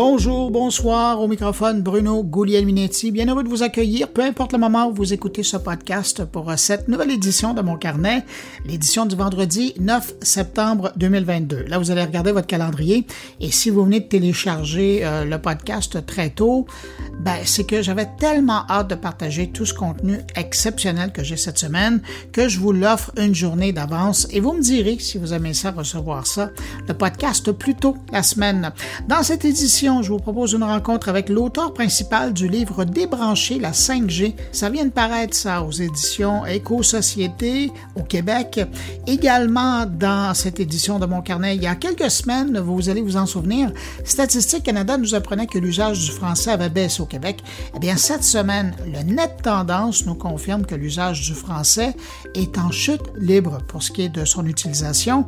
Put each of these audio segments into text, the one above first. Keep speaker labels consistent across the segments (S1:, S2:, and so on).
S1: Bonjour, bonsoir, au microphone Bruno Guglielminetti. Bien heureux de vous accueillir, peu importe le moment où vous écoutez ce podcast pour cette nouvelle édition de mon carnet, l'édition du vendredi 9 septembre 2022. Là, vous allez regarder votre calendrier et si vous venez de télécharger euh, le podcast très tôt, ben, c'est que j'avais tellement hâte de partager tout ce contenu exceptionnel que j'ai cette semaine que je vous l'offre une journée d'avance et vous me direz si vous aimez ça recevoir ça, le podcast plus tôt la semaine. Dans cette édition, je vous propose une rencontre avec l'auteur principal du livre Débrancher la 5G. Ça vient de paraître ça aux éditions Éco-Société au Québec. Également dans cette édition de mon carnet, il y a quelques semaines, vous allez vous en souvenir, Statistique Canada nous apprenait que l'usage du français avait baissé au Québec. Eh bien, cette semaine, le Net Tendance nous confirme que l'usage du français est en chute libre pour ce qui est de son utilisation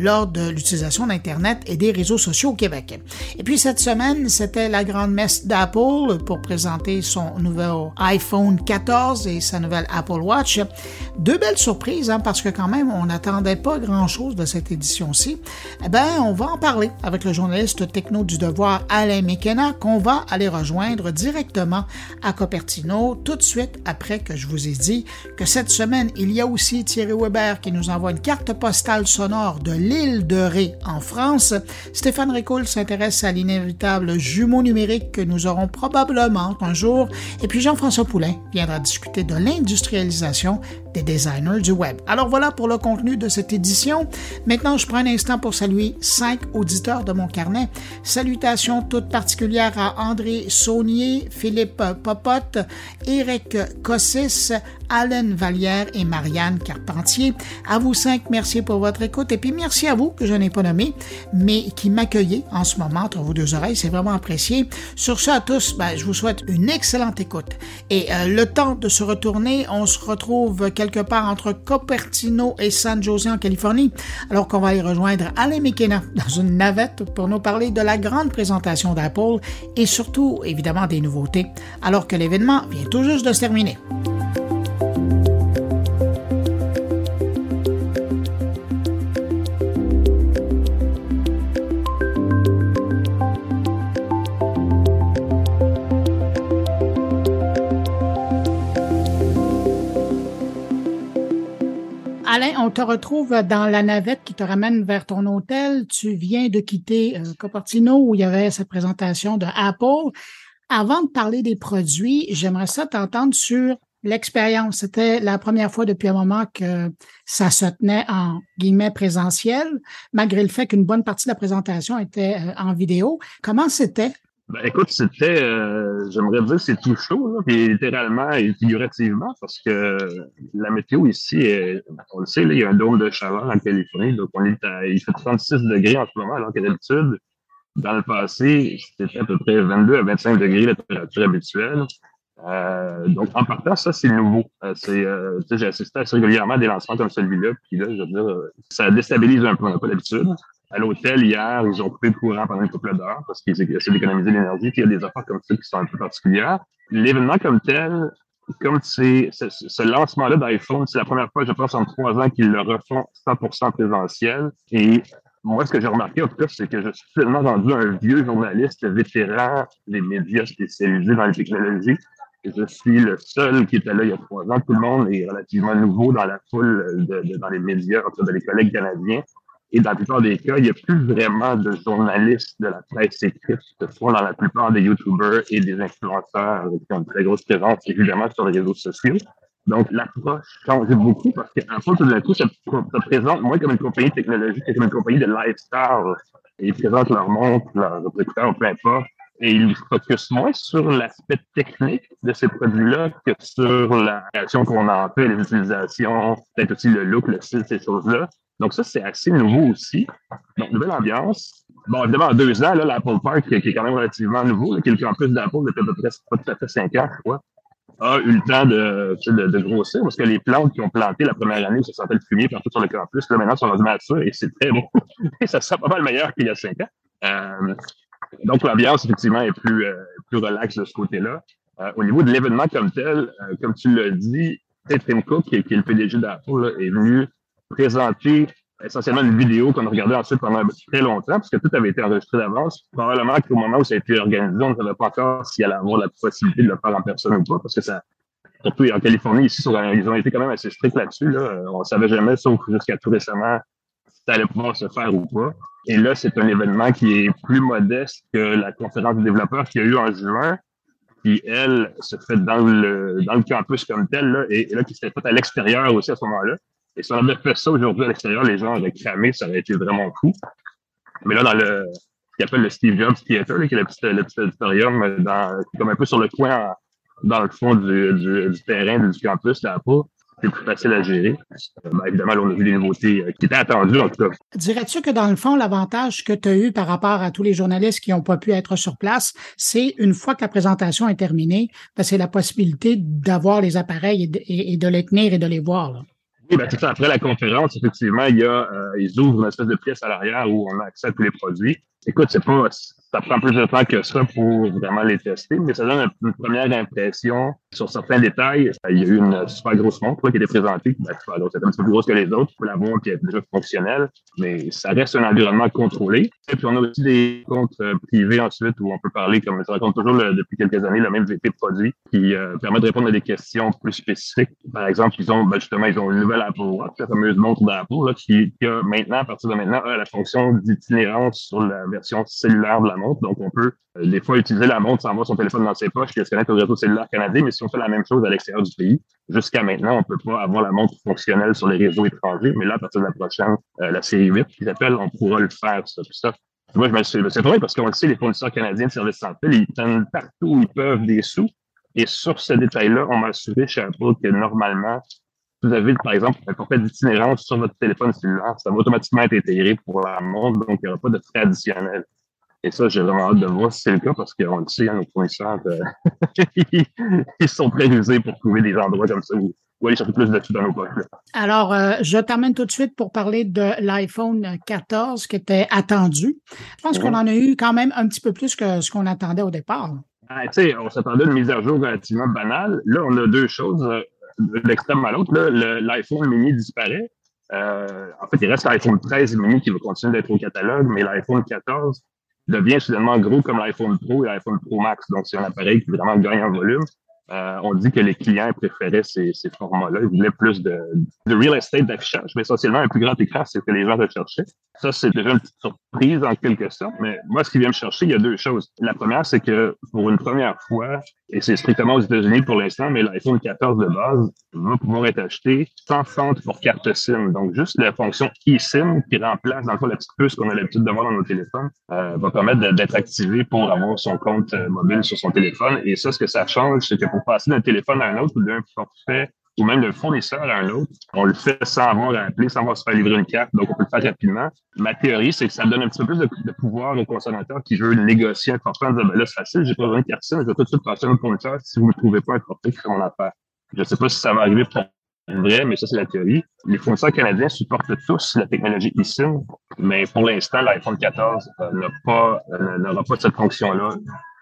S1: lors de l'utilisation d'Internet et des réseaux sociaux au Québec. Et puis, cette semaine, c'était la grande messe d'Apple pour présenter son nouvel iPhone 14 et sa nouvelle Apple Watch. Deux belles surprises, hein, parce que quand même, on n'attendait pas grand-chose de cette édition-ci. Eh bien, on va en parler avec le journaliste techno du devoir Alain McKenna, qu'on va aller rejoindre directement à Copertino tout de suite après que je vous ai dit que cette semaine, il y a aussi Thierry Weber qui nous envoie une carte postale sonore de l'île de Ré en France. Stéphane Ricoul s'intéresse à l'inévitable jumeau numérique que nous aurons probablement un jour. Et puis Jean-François Poulain viendra discuter de l'industrialisation des designers du web. Alors voilà pour le contenu de cette édition. Maintenant, je prends un instant pour saluer cinq auditeurs de mon carnet. Salutations toutes particulières à André Saunier, Philippe Popote, Éric Cossis, Alain Vallière et Marianne Carpentier. À vous cinq, merci pour votre écoute. Et puis merci à vous, que je n'ai pas nommé, mais qui m'accueillez en ce moment entre vos deux oreilles. C'est vraiment apprécié. Sur ce, à tous, ben, je vous souhaite une excellente écoute. Et euh, le temps de se retourner, on se retrouve quelque part entre Cupertino et San Jose en Californie, alors qu'on va aller rejoindre Alain McKenna dans une navette pour nous parler de la grande présentation d'Apple et surtout, évidemment, des nouveautés, alors que l'événement vient tout juste de se terminer. Alain, on te retrouve dans la navette qui te ramène vers ton hôtel. Tu viens de quitter euh, Cupertino où il y avait cette présentation de Apple. Avant de parler des produits, j'aimerais ça t'entendre sur l'expérience. C'était la première fois depuis un moment que ça se tenait en guillemets présentiel, malgré le fait qu'une bonne partie de la présentation était euh, en vidéo. Comment c'était
S2: ben, écoute, c'était, euh, j'aimerais dire, c'est tout chaud, là, puis littéralement et figurativement, parce que la météo ici, est, on le sait, là, il y a un dôme de chaleur en Californie, donc on est à, il fait 36 degrés en ce moment, alors que d'habitude, dans le passé, c'était à peu près 22 à 25 degrés la température habituelle. Euh, donc, en partant, ça, c'est nouveau. Euh, c'est, euh, j'ai assisté assez régulièrement à des lancements comme celui-là, puis là, je veux dire, ça déstabilise un peu, on n'a pas d'habitude à l'hôtel hier, ils ont coupé le courant pendant une couple d'heures parce qu'ils essaient d'économiser l'énergie. Puis il y a des affaires comme ça qui sont un peu particulières. L'événement comme tel, comme c'est ce, lancement-là d'iPhone, c'est la première fois, je pense, en trois ans qu'ils le refont 100% présentiel. Et moi, ce que j'ai remarqué, en tout cas, c'est que je suis tellement rendu un vieux journaliste vétéran des médias spécialisés dans les technologies. Je suis le seul qui était là il y a trois ans. Tout le monde est relativement nouveau dans la foule dans les médias, entre de les collègues canadiens. Et dans la plupart des cas, il n'y a plus vraiment de journalistes de la presse écrite ce sont dans la plupart des YouTubers et des influenceurs avec une très grosse présence, évidemment, sur les réseaux sociaux. Donc, l'approche change beaucoup parce qu'en fait, tout d'un coup, ça, présente moins comme une compagnie technologique que comme une compagnie de lifestyle. Ils présentent leur montre, leur écouteurs, peu importe. Et ils focusent moins sur l'aspect technique de ces produits-là que sur la réaction qu'on en fait, les utilisations, peut-être aussi le look, le style, ces choses-là. Donc, ça, c'est assez nouveau aussi. Donc, nouvelle ambiance. Bon, évidemment, en deux ans, là, l'Apple Park, qui est quand même relativement nouveau, qui est le campus d'Apple depuis à peu près pas tout à fait cinq ans, je crois, a eu le temps de, de, de, grossir parce que les plantes qui ont planté la première année, ça sentait le fumier partout sur le campus. Là, maintenant, sont rendues matures et c'est très bon. et ça sent pas mal meilleur qu'il y a cinq ans. Euh, donc, l'ambiance, effectivement, est plus, euh, plus relaxe de ce côté-là. Euh, au niveau de l'événement comme tel, euh, comme tu l'as dit, Tim Cook, qui, qui est le PDG d'Apple, est venu présenter essentiellement une vidéo qu'on a regardée ensuite pendant très longtemps, parce que tout avait été enregistré d'avance. Probablement qu'au moment où ça a été organisé, on ne savait pas encore s'il allait avoir la possibilité de le faire en personne ou pas, parce que ça, surtout en Californie, ici, ils ont été quand même assez stricts là-dessus. Là. On ne savait jamais, sauf jusqu'à tout récemment, si ça allait pouvoir se faire ou pas. Et là, c'est un événement qui est plus modeste que la conférence des développeurs qu'il y a eu en juin, qui, elle, se fait dans le, dans le campus comme tel, là, et, là, qui s'était fait à l'extérieur aussi à ce moment-là. Et si on avait fait ça aujourd'hui à l'extérieur, les gens auraient cramé, ça aurait été vraiment fou. Mais là, dans le, ce qu'ils appelle le Steve Jobs Theater, là, qui est le petit, le petit auditorium, dans, comme un peu sur le coin, dans le fond du, du, terrain du campus, là-bas, c'est plus facile à gérer. Euh, ben, évidemment, on a vu des nouveautés euh, qui étaient attendues, en tout cas.
S1: Dirais-tu que dans le fond, l'avantage que tu as eu par rapport à tous les journalistes qui n'ont pas pu être sur place, c'est une fois que la présentation est terminée, ben, c'est la possibilité d'avoir les appareils et de, les tenir et de les voir. Là?
S2: Oui, ben, c'est ça. Après la conférence, effectivement, il y a, euh, ils ouvrent une espèce de pièce à l'arrière où on a accès à tous les produits. Écoute, c'est pas, ça prend plus de temps que ça pour vraiment les tester, mais ça donne une première impression sur certains détails. Il y a eu une super grosse montre qui était présentée. Ben, c'est un petit peu plus grosse que les autres. pour la montre qui est déjà fonctionnelle, mais ça reste un environnement contrôlé. Et puis, on a aussi des comptes euh, privés ensuite où on peut parler, comme je raconte toujours depuis quelques années, le même VP produit qui euh, permet de répondre à des questions plus spécifiques. Par exemple, ils ont, ben, justement, ils ont une nouvelle Apple Watch, la fameuse montre d'Apple, qui, qui a maintenant, à partir de maintenant, la fonction d'itinérance sur la cellulaire de la montre. Donc, on peut euh, des fois utiliser la montre sans avoir son téléphone dans ses poches et se connecter au réseau cellulaire canadien. Mais si on fait la même chose à l'extérieur du pays, jusqu'à maintenant, on peut pas avoir la montre fonctionnelle sur les réseaux étrangers. Mais là, à partir de la prochaine, euh, la série 8 qui s'appelle, on pourra le faire, ça. ça moi, je me suis, c'est vrai parce qu'on le sait, les fournisseurs canadiens de services santé, ils prennent partout où ils peuvent des sous. Et sur ce détail-là, on m'a assuré chez Apple que normalement, vous avez, par exemple, un forfait d'itinérance sur votre téléphone cellulaire, ça va automatiquement être intégré pour la montre, donc il n'y aura pas de frais additionnels. Et ça, j'ai vraiment hâte de voir si c'est le cas parce qu'on le sait, hein, nos fournisseurs, euh, ils sont très usés pour trouver des endroits comme ça où, aller chercher plus de tout dans nos poches.
S1: Alors, euh, je t'amène tout de suite pour parler de l'iPhone 14 qui était attendu. Je pense qu'on en a eu quand même un petit peu plus que ce qu'on attendait au départ.
S2: Ah, on s'attendait à une mise à jour relativement banale. Là, on a deux choses. L'extrême à l'autre, l'iPhone mini disparaît. Euh, en fait, il reste l'iPhone 13 mini qui va continuer d'être au catalogue, mais l'iPhone 14 devient soudainement gros comme l'iPhone Pro et l'iPhone Pro Max. Donc, c'est un appareil qui vraiment gagne en volume. Euh, on dit que les clients préféraient ces, formats-là. Ils voulaient plus de, de real estate d'affichage, mais essentiellement un plus grand écran, c'est ce que les gens recherchaient. Ça, c'est déjà une petite surprise en quelque sorte, mais moi, ce qui vient me chercher, il y a deux choses. La première, c'est que pour une première fois, et c'est strictement aux États-Unis pour l'instant, mais l'iPhone 14 de base va pouvoir être acheté sans centre pour carte SIM. Donc, juste la fonction eSIM qui remplace, dans le fond, la petite puce qu'on a l'habitude d'avoir dans nos téléphones, euh, va permettre d'être activé pour avoir son compte euh, mobile sur son téléphone. Et ça, ce que ça change, c'est que pour passer d'un téléphone à un autre ou d'un forfait ou même d'un fournisseur à un autre, on le fait sans avoir à appeler, sans avoir à se faire livrer une carte, donc on peut le faire rapidement. Ma théorie, c'est que ça donne un petit peu plus de, pouvoir au consommateur qui veut négocier un forfait en disant, ben là, c'est facile, j'ai pas besoin de carte SIM, je vais tout de suite passer à un fournisseur si vous ne trouvez pas un forfait qui mon affaire. Je ne sais pas si ça va arriver pour vrai, mais ça, c'est la théorie. Les fournisseurs canadiens supportent tous la technologie eSIM, mais pour l'instant, l'iPhone 14 euh, pas, euh, n'aura pas cette fonction-là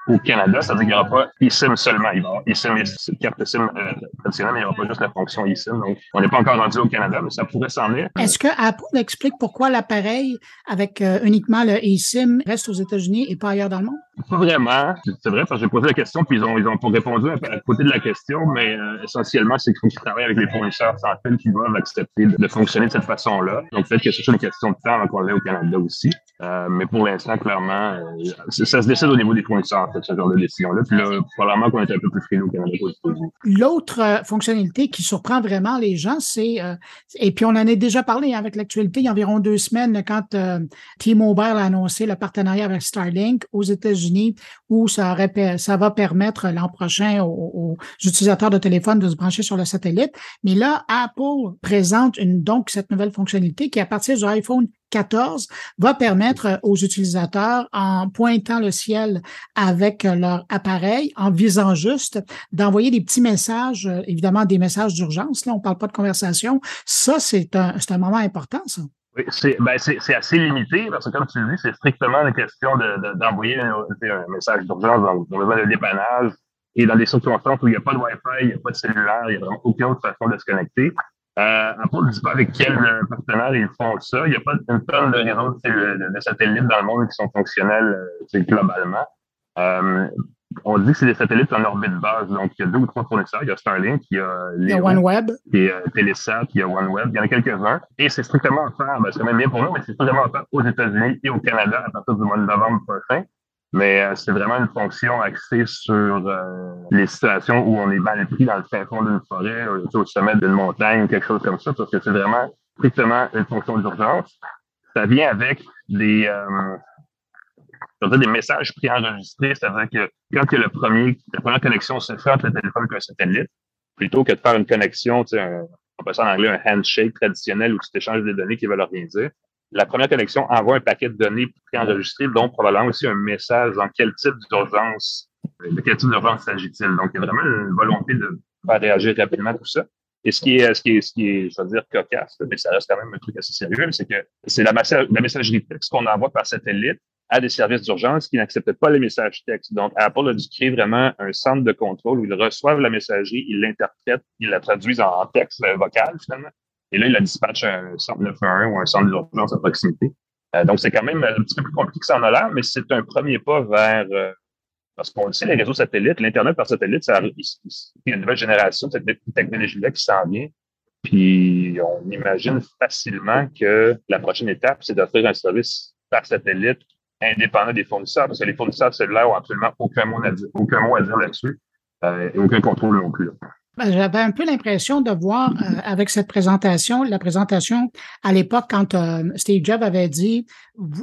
S2: au Canada, ça veut dire qu'il n'y aura pas eSIM seulement. Il va y avoir eSIM et carte SIM euh, traditionnelle, mais il n'y aura pas juste la fonction eSIM. Donc, on n'est pas encore rendu au Canada, mais ça pourrait s'en venir.
S1: Est-ce que Apple explique pourquoi l'appareil avec euh, uniquement le eSIM reste aux États-Unis et pas ailleurs dans le monde?
S2: Pas vraiment. C'est vrai, parce que j'ai posé la question, puis ils ont, ils ont pas répondu à, côté de la question, mais euh, essentiellement, c'est qu'il faut qu'ils travaillent avec les fournisseurs sans qui doivent accepter de, fonctionner de cette façon-là. Donc, peut-être que c'est une question de temps avant qu'on l'ait au Canada aussi. Euh, mais pour l'instant, clairement, euh, ça se décide au niveau des fournisseurs, ce genre de décision-là. Puis là, probablement qu'on est un peu plus frileux au Canada
S1: L'autre euh, fonctionnalité qui surprend vraiment les gens, c'est, et puis on en a déjà parlé avec l'actualité il y a environ deux semaines quand T-Mobile a annoncé le partenariat avec Starlink aux États-Unis, où ça, va permettre l'an prochain aux, utilisateurs de téléphone de se brancher sur le satellite. Mais là, Apple présente donc cette nouvelle fonctionnalité qui, à partir du iPhone 14 va permettre aux utilisateurs, en pointant le ciel avec leur appareil, en visant juste, d'envoyer des petits messages, évidemment des messages d'urgence. Là, on parle pas de conversation. Ça, c'est un, un moment important, ça.
S2: Oui, c'est ben assez limité parce que, comme tu le dis, c'est strictement une question d'envoyer de, un, message d'urgence dans, dans besoin de dépannage et dans des circonstances où il n'y a pas de Wi-Fi, il n'y a pas de cellulaire, il n'y a vraiment aucune autre façon de se connecter. Euh, Apple ne dit pas avec quel partenaire ils font ça. Il n'y a pas une tonne de réseaux de, de, satellites dans le monde qui sont fonctionnels globalement. Euh, on dit que c'est des satellites en orbite basse. Donc, il y a deux ou trois fournisseurs. Il y a Starlink, il y a,
S1: il y a OneWeb,
S2: il y a Telesat, il y a OneWeb. Il y en a quelques-uns. Et c'est strictement offert, ben, c'est même bien pour nous, mais c'est strictement offert aux États-Unis et au Canada à partir du mois de novembre prochain. Mais euh, c'est vraiment une fonction axée sur euh, les situations où on est mal pris dans le fin fond d'une forêt, euh, au sommet d'une montagne, quelque chose comme ça, parce que c'est vraiment strictement une fonction d'urgence. Ça vient avec des, dire, des messages préenregistrés, c'est-à-dire que quand que le premier, la première connexion se fait entre le téléphone et un satellite, plutôt que de faire une connexion, tu sais, on peut ça en anglais un handshake traditionnel où tu t'échanges des données qui veulent rien dire. La première connexion envoie un paquet de données préenregistrées, dont probablement aussi un message dans quel type d'urgence, de quel type d'urgence s'agit-il. Donc, il y a vraiment une volonté de faire réagir rapidement tout ça. Et ce qui est, ce qui est, ce qui est, je veux dire, cocasse, mais ça reste quand même un truc assez sérieux, c'est que c'est la, la messagerie texte qu'on envoie par satellite à des services d'urgence qui n'acceptent pas les messages textes. Donc, Apple a dû créer vraiment un centre de contrôle où ils reçoivent la messagerie, ils l'interprètent, ils la traduisent en texte euh, vocal, finalement. Et là, ils la dispatchent à un centre 911 ou un centre d'urgence à proximité. Euh, donc, c'est quand même un petit peu plus compliqué que ça en a l'air, mais c'est un premier pas vers... Euh, parce qu'on le sait, les réseaux satellites, l'Internet par satellite, ça, il, y a une nouvelle génération de cette technologie-là qui s'en vient. Puis, on imagine facilement que la prochaine étape, c'est d'offrir un service par satellite indépendant des fournisseurs, parce que les fournisseurs cellulaires ont absolument aucun mot à dire, aucun mot à dire là-dessus euh, et aucun contrôle non plus.
S1: Ben, j'avais un peu l'impression de voir euh, avec cette présentation, la présentation à l'époque quand euh, Steve Jobs avait dit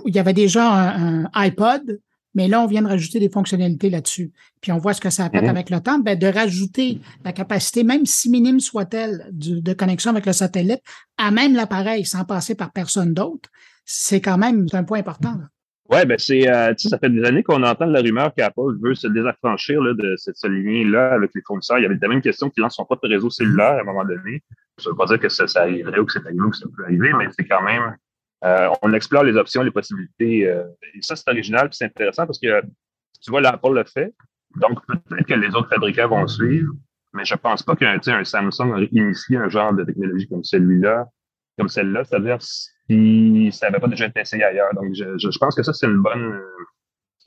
S1: il y avait déjà un, iPod, mais là on vient de rajouter des fonctionnalités là-dessus. Puis on voit ce que ça a fait mm-hmm. avec le temps, ben, de rajouter la capacité, même si minime soit-elle, de connexion avec le satellite à même l'appareil sans passer par personne d'autre, c'est quand même un point important. Là.
S2: Ouais, ben c'est, euh, ça fait des années qu'on entend la rumeur qu'Apple veut se désaffranchir là, de cette, ce lien-là avec les fournisseurs. Il y avait la même question qui lance son propre réseau cellulaire à un moment donné. Ça ne veut pas dire que ça, ça arriverait ou que c'est arrivé ou que ça peut arriver, mais c'est quand même, euh, on explore les options, les possibilités. Euh, et ça, c'est original puis c'est intéressant parce que tu vois, l'Apple le fait. Donc, peut-être que les autres fabricants vont suivre, mais je pense pas qu'un un Samsung aurait initié un genre de technologie comme celui-là, comme celle-là. C'est-à-dire, puis ça n'avait pas déjà été essayé ailleurs. Donc, je, je, pense que ça, c'est une bonne.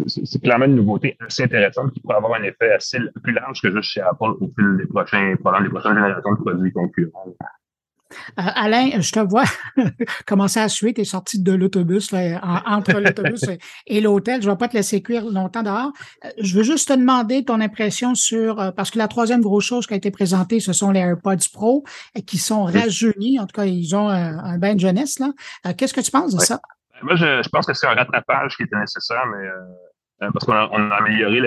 S2: C'est clairement une nouveauté assez intéressante qui pourrait avoir un effet assez plus large que juste chez Apple au fil des prochains, pendant les prochaines générations de produits concurrents.
S1: Euh, Alain, je te vois commencer à suer. Tu es sorti de l'autobus, entre l'autobus et, l'hôtel. Je ne vais pas te laisser cuire longtemps dehors. Euh, je veux juste te demander ton impression sur, euh, parce que la troisième grosse chose qui a été présentée, ce sont les AirPods Pro qui sont rajeunis. En tout cas, ils ont un, bain de jeunesse. là. Qu'est-ce que tu penses de ça?
S2: Moi, je, pense que c'est un rattrapage qui était nécessaire, mais euh, parce qu'on a, on a, amélioré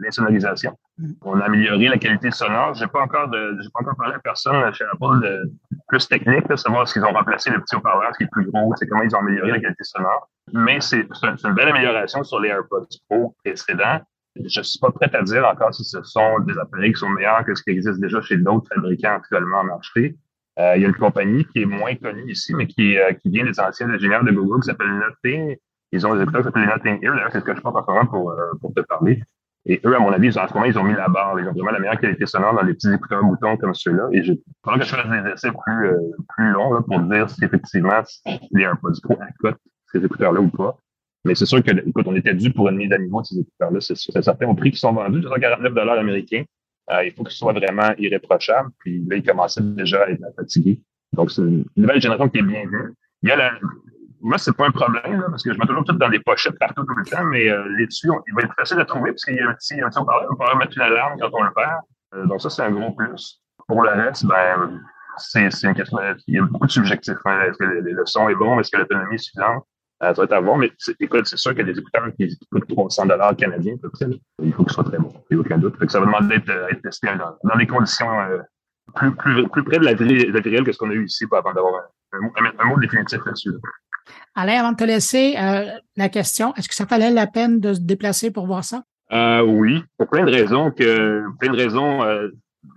S2: l'insonorisation. Mm. On a amélioré la qualité sonore. J'ai pas encore de, j'ai pas encore parlé à personne chez Apple de plus technique, de savoir s'ils ont remplacé le petit haut-parleur, ce qui est plus gros, c'est comment ils ont amélioré la qualité sonore. Mais c'est, c'est une belle amélioration sur les AirPods Pro précédents. Je suis pas prêt à dire encore si ce sont des appareils qui sont meilleurs que ce qui existe déjà chez d'autres fabricants actuellement en marché. Euh, il y a une compagnie qui est moins connue ici, mais qui, euh, qui vient des anciens ingénieurs de Google qui s'appelle Nothing, ils ont des écouteurs qui s'appellent Nothing. D'ailleurs, c'est ce que je pense en ce moment pour, euh, pour te parler. Et eux, à mon avis, en ce moment, ils ont mis la barre. Ils ont vraiment la meilleure qualité sonore dans les petits écouteurs boutons comme ceux-là. Et j'ai, pendant que je fasse des essais plus, euh, plus longs, là, pour dire si effectivement les AirPods Pro accotent ces écouteurs-là ou pas. Mais c'est sûr que, écoute, on était dû pour une mise à niveau de ces écouteurs-là. C'est, c'est certain au prix qui sont vendus, 249 dollars américains. Euh, il faut qu'ils soient vraiment irréprochables. Puis là, ils commençaient déjà à être fatigués. Donc, c'est une nouvelle génération qui est bien vue. Il y a la, moi, c'est pas un problème, parce que je mets toujours tout dans des pochettes partout tout le temps, mais euh, les dessus, il va être facile à trouver parce qu'il y a un petit, un petit on peut mettre une alarme quand on le perd. Euh, donc ça, c'est un gros plus. Pour le reste, ben, c'est, une question, il y a beaucoup de subjectifs. Hein. Est-ce que le, son est bon? Est-ce que l'autonomie est suffisante? Euh, ça va être à voir, mais écoute, c'est sûr que des écouteurs qui coûtent 300 dollars canadiens, il faut qu'ils soient très bons. Il n'y a aucun doute. Ça va demander d'être, testé dans, des conditions plus, plus, plus près de la vie, la vie que ce qu'on a eu ici avant d'avoir un, mot définitif là-dessus. Là.
S1: Alain, avant de te laisser, euh, la question, est-ce que ça valait la peine de se déplacer pour voir ça?
S2: Euh, oui, pour plein de raisons que plein de raisons euh,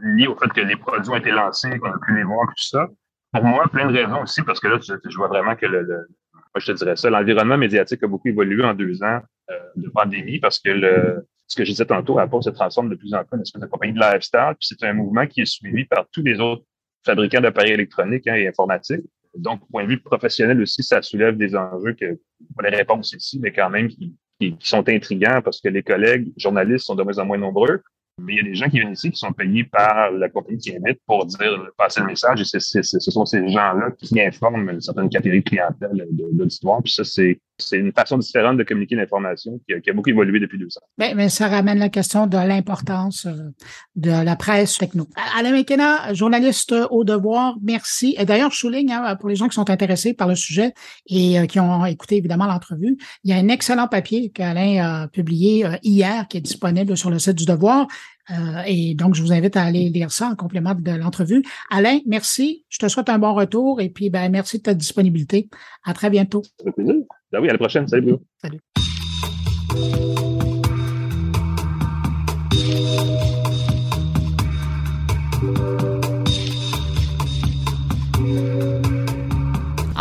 S2: liées au fait que les produits ont été lancés, qu'on a pu les voir, tout ça. Pour moi, plein de raisons aussi, parce que là, je, vois vraiment que le, moi, je te dirais ça, l'environnement médiatique a beaucoup évolué en deux ans de pandémie parce que ce que je disais tantôt, Apple se transforme de plus en plus en une espèce de compagnie de lifestyle, puis c'est un mouvement qui est suivi par tous les autres fabricants d'appareils électroniques hein, et informatiques. Donc, point de vue professionnel aussi, ça soulève des enjeux que, pas les réponses ici, mais quand même qui, qui, sont intrigants parce que les collègues journalistes sont de moins en moins nombreux. Mais il y a des gens qui viennent ici qui sont payés par la compagnie qui invite pour dire, passer le message. Et ce sont ces gens-là qui informent une certaine catégorie de clientèle de, l'histoire. Puis ça, c'est, une façon différente de communiquer l'information qui a, beaucoup évolué depuis deux ans.
S1: Bien, mais ça ramène la question de l'importance euh, de la presse techno. Alain McKenna, journaliste au devoir, merci. Et d'ailleurs, je souligne, hein, pour les gens qui sont intéressés par le sujet et euh, qui ont écouté évidemment l'entrevue, il y a un excellent papier qu'Alain a publié euh, hier qui est disponible sur le site du devoir. Euh, et donc, je vous invite à aller lire ça en complément de l'entrevue. Alain, merci. Je te souhaite un bon retour et puis ben, merci de ta disponibilité. À très bientôt.
S2: Ben oui, à la prochaine. Salut, Bruno. Salut.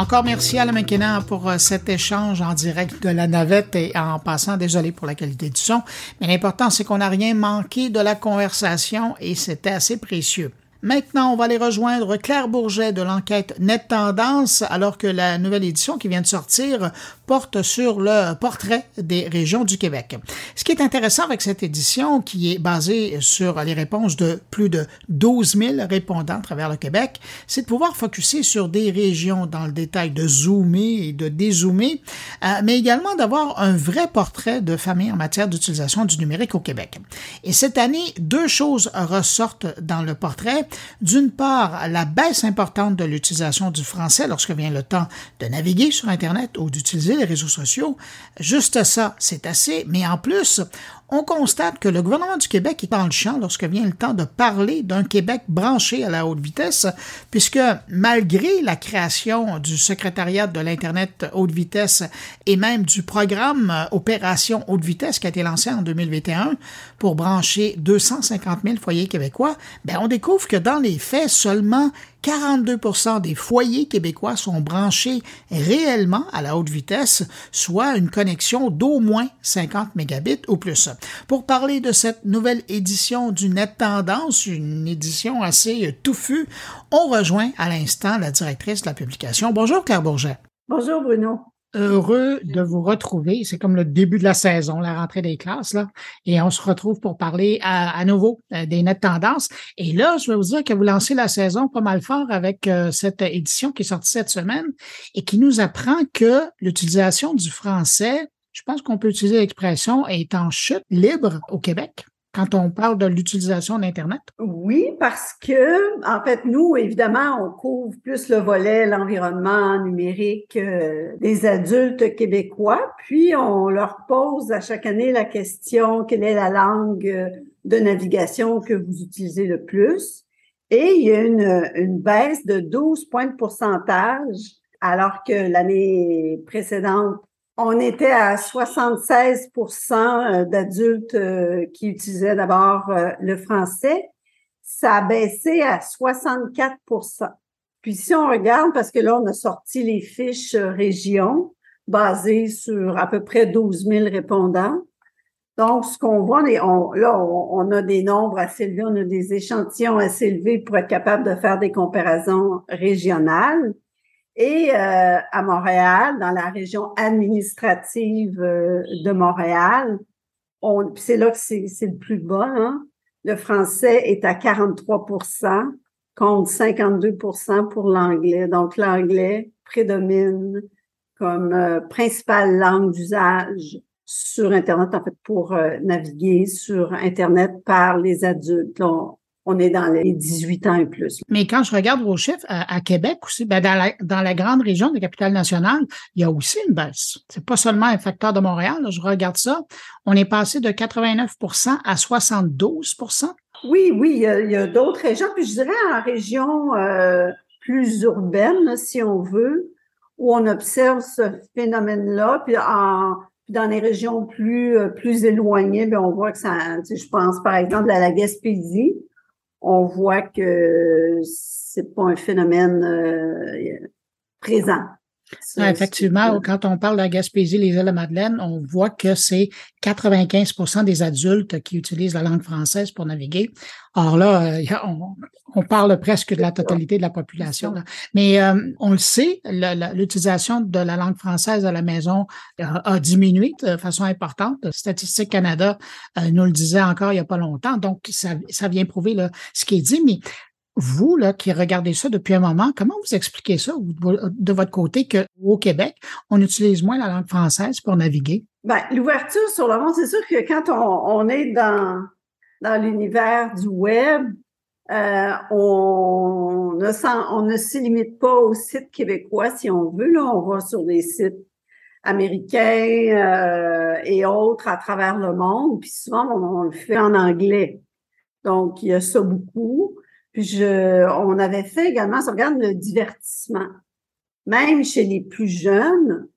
S1: Encore merci à la McKenna pour euh, cet échange en direct de la navette et en passant, désolé pour la qualité du son, mais l'important c'est qu'on n'a rien manqué de la conversation et c'était assez précieux. Maintenant, on va aller rejoindre Claire Bourget de l'enquête Net Tendance, alors que la nouvelle édition qui vient de sortir porte sur le portrait des régions du Québec. Ce qui est intéressant avec cette édition, qui est basée sur les réponses de plus de 12 000 répondants à travers le Québec, c'est de pouvoir focuser sur des régions dans le détail, de zoomer et de dézoomer, euh, mais également d'avoir un vrai portrait de famille en matière d'utilisation du numérique au Québec. Et cette année, deux choses ressortent dans le portrait. D'une part, la baisse importante de l'utilisation du français lorsque vient le temps de naviguer sur Internet ou d'utiliser les réseaux sociaux. Juste ça, c'est assez, mais en plus, on constate que le gouvernement du Québec est dans le champ lorsque vient le temps de parler d'un Québec branché à la haute vitesse, puisque malgré la création du secrétariat de l'Internet haute vitesse et même du programme Opération haute vitesse qui a été lancé en 2021 pour brancher 250 000 foyers québécois, ben on découvre que dans les faits, seulement 42% des foyers québécois sont branchés réellement à la haute vitesse, soit une connexion d'au moins 50 mégabits ou plus. Pour parler de cette nouvelle édition du Net Tendance, une édition assez touffue, on rejoint à l'instant la directrice de la publication. Bonjour Claire Bourget.
S3: Bonjour Bruno
S1: heureux de vous retrouver. C'est comme le début de la saison, la rentrée des classes, là. Et on se retrouve pour parler à, nouveau euh, des nettes tendances. Et là, je vais vous dire que vous lancez la saison pas mal fort avec euh, cette édition qui est sortie cette semaine et qui nous apprend que l'utilisation du français, je pense qu'on peut utiliser l'expression, est en chute libre au Québec quand on parle de l'utilisation d'Internet?
S3: Oui, parce que, en fait, nous, évidemment, on couvre plus le volet, l'environnement numérique euh, des adultes québécois, puis on leur pose à chaque année la question, quelle est la langue euh, de navigation que vous utilisez le plus? Et il y a une, une baisse de 12 points de pourcentage, alors que l'année précédente, on était à 76% euh, d'adultes euh, qui utilisaient d'abord euh, le français. Ça a baissé à 64% Puis si on regarde, parce que là, on a sorti les fiches régions basées sur à peu près 12 000 répondants. Donc, ce qu'on voit, là, on, a des nombres assez élevés, on a des échantillons assez élevés pour être capable de faire des comparaisons régionales. Et euh, à Montréal, dans la région administrative euh, de Montréal, c'est là que c'est le plus bas. Hein? Le français est à 43% contre 52% pour l'anglais. Donc, l'anglais prédomine comme euh, principale langue d'usage sur Internet, en fait, pour naviguer sur Internet par les adultes est dans les 18 ans et plus.
S1: Mais quand je regarde vos chiffres à, Québec aussi, ben dans, la, dans la grande région de la capitale nationale, il y a aussi une baisse. C'est pas seulement un facteur de Montréal. je regarde ça. On est passé de 89% à 72%
S3: Oui, oui, il y a, d'autres régions. Puis je dirais en région euh, plus urbaine, si on veut, où on observe ce phénomène-là. Puis en dans les régions plus euh, plus éloignées, bien, on voit que ça, je pense par exemple à la Gaspésie, on voit que c'est pas un phénomène euh, présent.
S1: Effectivement, quand on parle de la Gaspésie, les îles de Madeleine, on voit que c'est 95% des adultes qui utilisent la langue française pour naviguer. Or là, euh, on, parle presque de la totalité de la population. Mais euh, on le sait, l'utilisation de la langue française à la maison a, diminué de façon importante. Statistique Canada euh, nous le disait encore il n'y a pas longtemps. Donc, ça, ça vient prouver là, ce qui est dit. Mais vous, là, qui regardez ça depuis un moment, comment vous expliquez ça de votre côté qu'au Québec, on utilise moins la langue française pour naviguer?
S3: Ben, l'ouverture sur le monde, c'est sûr que quand on, est dans, dans l'univers du web, euh, on ne on ne se limite pas aux sites québécois si on veut. Là, on va sur des sites américains euh, et autres à travers le monde. Puis souvent, on, on, le fait en anglais. Donc, il y a ça beaucoup. Puis je, on avait fait également, ça regarde le divertissement. Même chez les plus jeunes,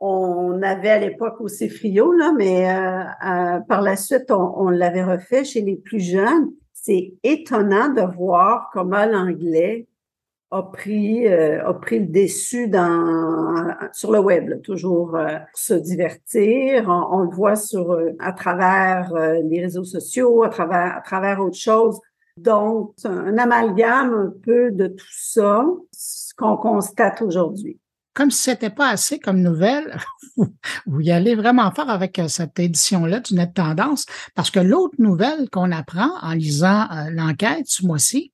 S3: on avait à l'époque aussi Frio, là, mais euh, euh, par la suite, on, l'avait refait chez les plus jeunes. C'est étonnant de voir comment l'anglais a pris euh, a pris le dessus dans sur le web toujours pour se divertir on, le voit sur à travers les réseaux sociaux à travers à travers autre chose donc, un amalgame un peu de tout ça, ce qu'on constate aujourd'hui.
S1: Comme si c'était pas assez comme nouvelle, vous y allez vraiment fort avec euh, cette édition-là du Net Tendance, parce que l'autre nouvelle qu'on apprend en lisant euh, l'enquête ce mois-ci,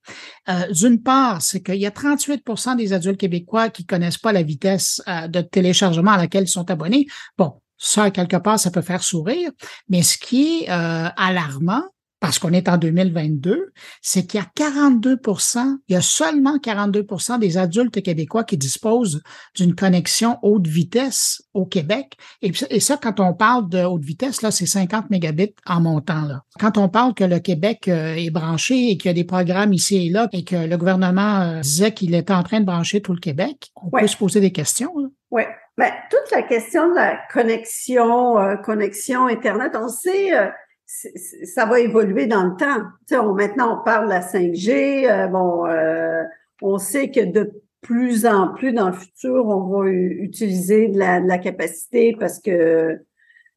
S1: euh, d'une part, c'est qu'il y a 38% des adultes québécois qui connaissent pas la vitesse de téléchargement à laquelle ils sont abonnés. Bon, ça, quelque part, ça peut faire sourire, mais ce qui est alarmant, parce qu'on est en 2022, c'est qu'il y a 42% il y a seulement 42% des adultes québécois qui disposent d'une connexion haute vitesse au Québec. Et, ça, quand on parle de haute vitesse, là, c'est 50 mégabits en montant. Là. Quand on parle que le Québec euh, est branché et qu'il y a des programmes ici et là et que le gouvernement euh, disait qu'il était en train de brancher tout le Québec, on peut se poser des questions.
S3: Oui. Ben, toute la question de la connexion, euh, connexion Internet, on sait ça va évoluer dans le temps. Sais, maintenant, on parle de la 5G. Euh, bon, euh, on sait que de plus en plus dans le futur, on va utiliser de la, de la capacité parce que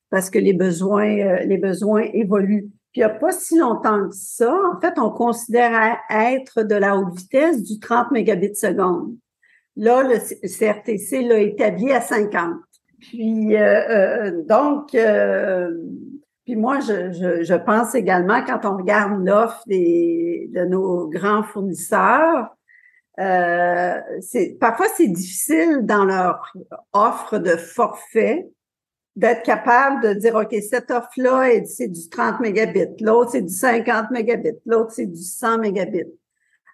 S3: parce que les besoins euh, les besoins évoluent. Puis il n'y a pas si longtemps que ça, en fait, on considère être de la haute vitesse du 30 mégabits seconde. Là, le CRTC l'a établi à 50. Puis donc puis moi, je, je, je, pense également, quand on regarde l'offre de nos grands fournisseurs, euh, parfois c'est difficile dans leur offre de forfait d'être capable de dire OK, cette offre-là, c'est du 30 mégabits, l'autre, c'est du 50 mégabits, l'autre, c'est du 100 mégabits.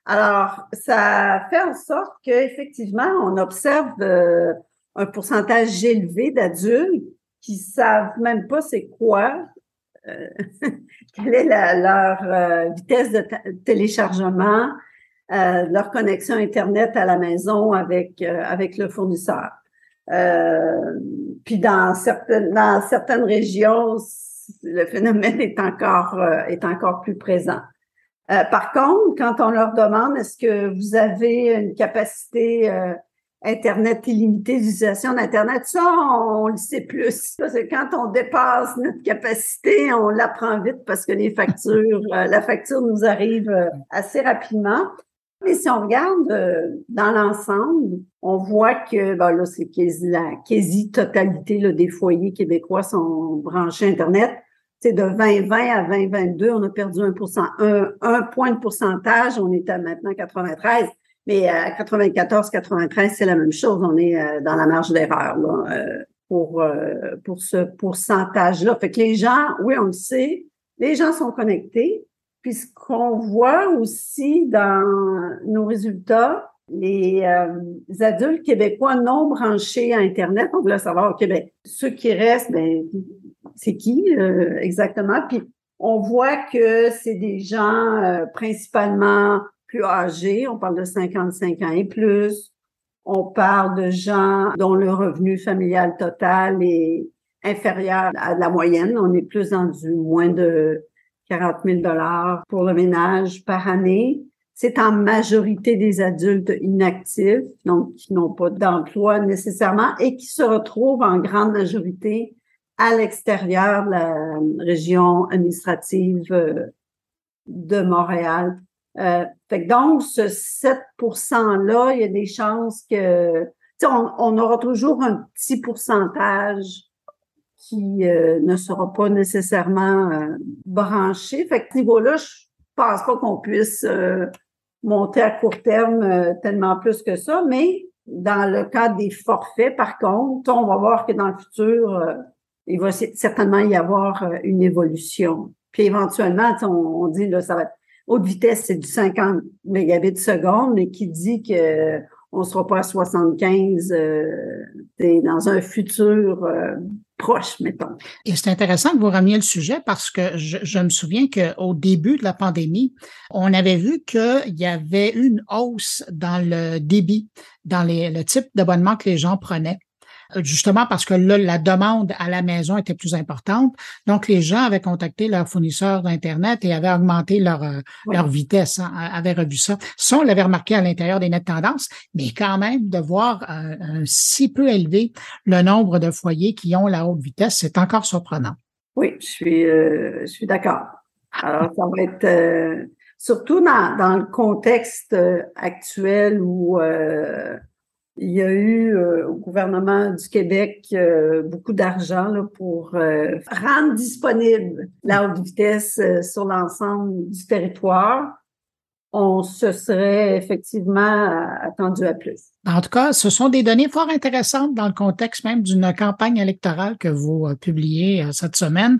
S3: Alors, ça fait en sorte qu'effectivement, on observe euh, un pourcentage élevé d'adultes qui savent même pas c'est quoi quelle est leur euh, vitesse de téléchargement, euh, leur connexion Internet à la maison avec, avec le fournisseur? puis dans certaines, dans certaines régions, le phénomène est encore, est encore plus présent. par contre, quand on leur demande est-ce que vous avez une capacité Internet illimité, l'utilisation d'Internet, ça, on, le sait plus. Parce quand on dépasse notre capacité, on l'apprend vite parce que les factures, euh, la facture nous arrive euh, assez rapidement. Mais si on regarde euh, dans l'ensemble, on voit que ben là, c'est quasi la quasi-totalité des foyers québécois sont branchés Internet. C'est de 2020 à 2022, on a perdu un, un point de pourcentage, on est à maintenant 93. Mais à 94, 93, c'est la même chose. On est euh, dans la marge d'erreur euh, pour euh, pour ce pourcentage-là. Fait que les gens, oui, on le sait, les gens sont connectés. Puis ce qu'on voit aussi dans nos résultats, les, adultes québécois non branchés à Internet, on voulait savoir, OK, ben, ceux qui restent, ben, c'est qui exactement? Puis on voit que c'est des gens principalement plus âgés, on parle de 55 ans et plus. On parle de gens dont le revenu familial total est inférieur à la moyenne. On est plus dans du moins de 40 000 dollars pour le ménage par année. c'est en majorité des adultes inactifs, donc qui n'ont pas d'emploi nécessairement et qui se retrouvent en grande majorité à l'extérieur de la région administrative euh, de Montréal. Euh, fait donc, ce 7 %-là, il y a des chances que, on, on aura toujours un petit pourcentage qui euh, ne sera pas nécessairement euh, branché. Fait que niveau-là, je pense pas qu'on puisse euh, monter à court terme tellement plus que ça, mais dans le cas des forfaits, par contre, on va voir que dans le futur, il va certainement y avoir une évolution. Puis éventuellement, on, dit là, ça va être haute vitesse, c'est du 50 mégabits seconde, mais qui dit que on sera pas à 75 dans un futur proche, mettons.
S1: Et c'est intéressant que vous rameniez le sujet parce que je, me souviens qu'au début de la pandémie, on avait vu qu'il y avait une hausse dans le débit, dans le type d'abonnement que les gens prenaient justement parce que là, la demande à la maison était plus importante. Donc, les gens avaient contacté leur fournisseur d'Internet et avaient augmenté leur, euh, leur vitesse, hein, avaient revu ça. Ça, on l'avait remarqué à l'intérieur des nettes tendances, mais quand même, de voir euh, si peu élevé le nombre de foyers qui ont la haute vitesse, c'est encore surprenant.
S3: Oui, je suis, euh, je suis d'accord. Alors, ça va être surtout dans, dans le contexte actuel où il y a eu euh, au gouvernement du Québec euh, beaucoup d'argent pour euh, rendre disponible la haute vitesse sur l'ensemble du territoire. On se serait effectivement attendu à plus.
S1: En tout cas, ce sont des données fort intéressantes dans le contexte même d'une campagne électorale que vous publiez cette semaine.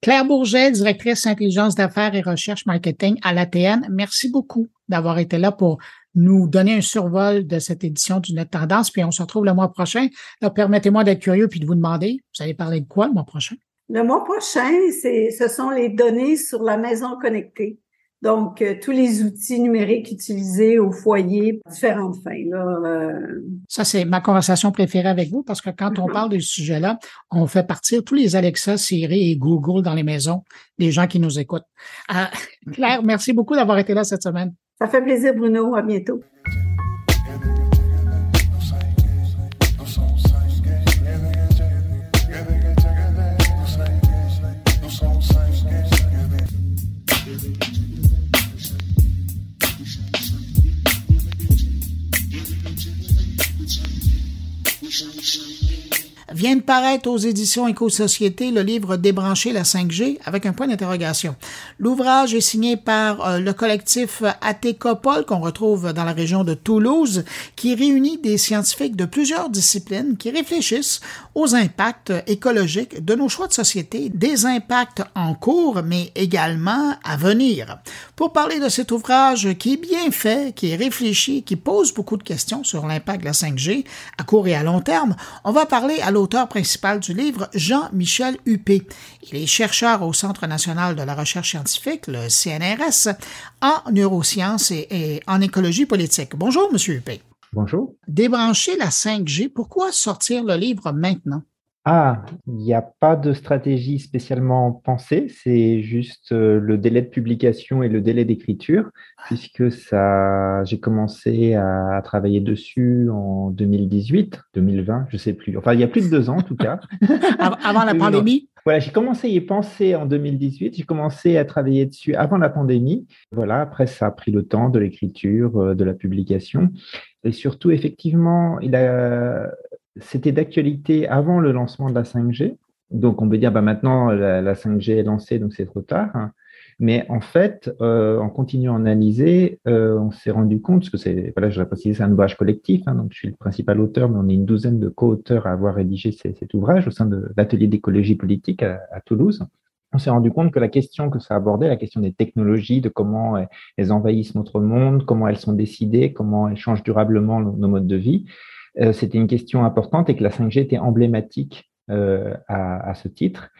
S1: Claire Bourget, directrice intelligence d'affaires et recherche marketing à l'ATN, merci beaucoup d'avoir été là pour nous donner un survol de cette édition du Net Tendance, puis on se retrouve le mois prochain. permettez-moi d'être curieux puis de vous demander, vous allez parler de quoi le mois prochain?
S3: Le mois prochain, c'est, ce sont les données sur la maison connectée. Donc, euh, tous les outils numériques utilisés au foyer, différentes fins. Là,
S1: euh. Ça, c'est ma conversation préférée avec vous parce que quand on mm-hmm. parle de ce sujet-là, on fait partir tous les Alexa, Siri et Google dans les maisons des gens qui nous écoutent. Euh, Claire, merci beaucoup d'avoir été là cette semaine.
S3: Ça fait plaisir, Bruno. À bientôt.
S1: Vient de paraître aux éditions Éco-Société le livre Débrancher la 5G avec un point d'interrogation. L'ouvrage est signé par euh, le collectif Atécopole qu'on retrouve dans la région de Toulouse qui réunit des scientifiques de plusieurs disciplines qui réfléchissent aux impacts écologiques de nos choix de société, des impacts en cours mais également à venir. Pour parler de cet ouvrage qui est bien fait, qui est réfléchi, qui pose beaucoup de questions sur l'impact de la 5G à court et à long terme, on va parler à l'autre l'auteur principal du livre, Jean-Michel Huppé. Il est chercheur au Centre national de la recherche scientifique, le CNRS, en neurosciences et, en écologie politique. Bonjour, Monsieur Huppé.
S4: Bonjour.
S1: Débrancher la 5G, pourquoi sortir le livre maintenant?
S4: Ah, il n'y a pas de stratégie spécialement pensée, c'est juste euh, le délai de publication et le délai d'écriture, puisque ça, j'ai commencé à, travailler dessus en 2018, 2020, je sais plus. Enfin, il y a plus de deux ans en tout cas.
S1: avant la pandémie.
S4: Voilà, j'ai commencé à y penser en 2018. J'ai commencé à travailler dessus avant la pandémie. Voilà, après ça a pris le temps de l'écriture, euh, de la publication, et surtout effectivement, il a c'était d'actualité avant le lancement de la 5G. Donc, on peut dire, bah, maintenant, la, 5G est lancée, donc c'est trop tard. Mais en fait, euh, en continuant à analyser, euh, on s'est rendu compte, parce que c'est, voilà, je précisé, c'est un ouvrage collectif, hein, donc je suis le principal auteur, mais on est une douzaine de co-auteurs à avoir rédigé cet ouvrage au sein de l'atelier d'écologie politique à, Toulouse. On s'est rendu compte que la question que ça abordait, la question des technologies, de comment elles envahissent notre monde, comment elles sont décidées, comment elles changent durablement nos modes de vie, euh, c'était une question importante et que la 5G était emblématique euh, à, ce titre.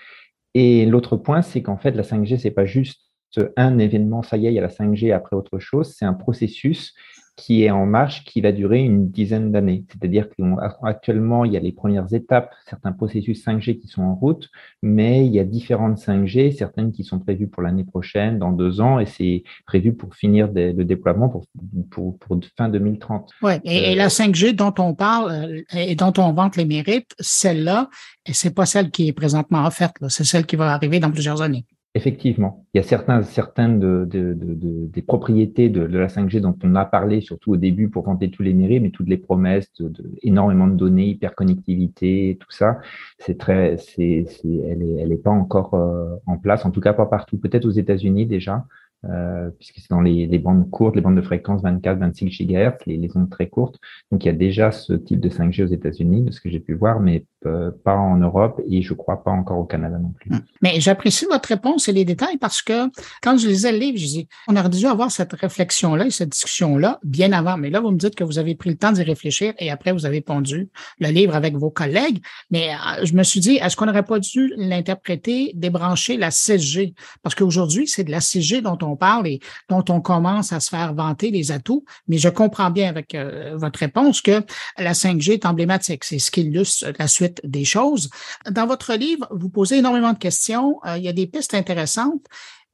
S4: Et l'autre point, c'est qu'en fait, la 5G, c'est pas juste un événement, ça y est, il y a la 5G après autre chose, c'est un processus qui est en marche, qui va durer une dizaine d'années. C'est-à-dire qu'actuellement, il y a les premières étapes, certains processus 5G qui sont en route, mais il y a différentes 5G, certaines qui sont prévues pour l'année prochaine, dans deux ans, et c'est prévu pour finir le déploiement pour, pour, pour fin 2030.
S1: Oui, et, la 5G dont on parle euh, et dont on vante les mérites, celle-là, c'est pas celle qui est présentement offerte, c'est celle qui va arriver dans plusieurs années.
S4: Effectivement, il y a certains, certaines de, des propriétés de, la 5G dont on a parlé, surtout au début pour vanter tous les mérites, mais toutes les promesses énormément de données, hyperconnectivité, tout ça, c'est très, c'est, elle est, elle est pas encore euh, en place, en tout cas pas partout. Peut-être aux États-Unis déjà, euh, puisque c'est dans les, les, bandes courtes, les bandes de fréquence 24, 26 GHz, les, les, ondes très courtes. Donc il y a déjà ce type de 5G aux États-Unis, de ce que j'ai pu voir, mais euh, pas en Europe et je crois pas encore au Canada non plus. Hum.
S1: Mais j'apprécie votre réponse et les détails parce que quand je lisais le livre, je dis, on aurait dû avoir cette réflexion-là et cette discussion-là bien avant. Mais là, vous me dites que vous avez pris le temps d'y réfléchir et après, vous avez pondu le livre avec vos collègues. Mais euh, je me suis dit, est-ce qu'on n'aurait pas dû l'interpréter, débrancher la 6G? Parce qu'aujourd'hui, c'est de la 6G dont on parle et dont on commence à se faire vanter les atouts. Mais je comprends bien avec euh, votre réponse que la 5G est emblématique. C'est ce qui illustre la suite des choses. Dans votre livre, vous posez énormément de questions. Euh, il y a des pistes intéressantes.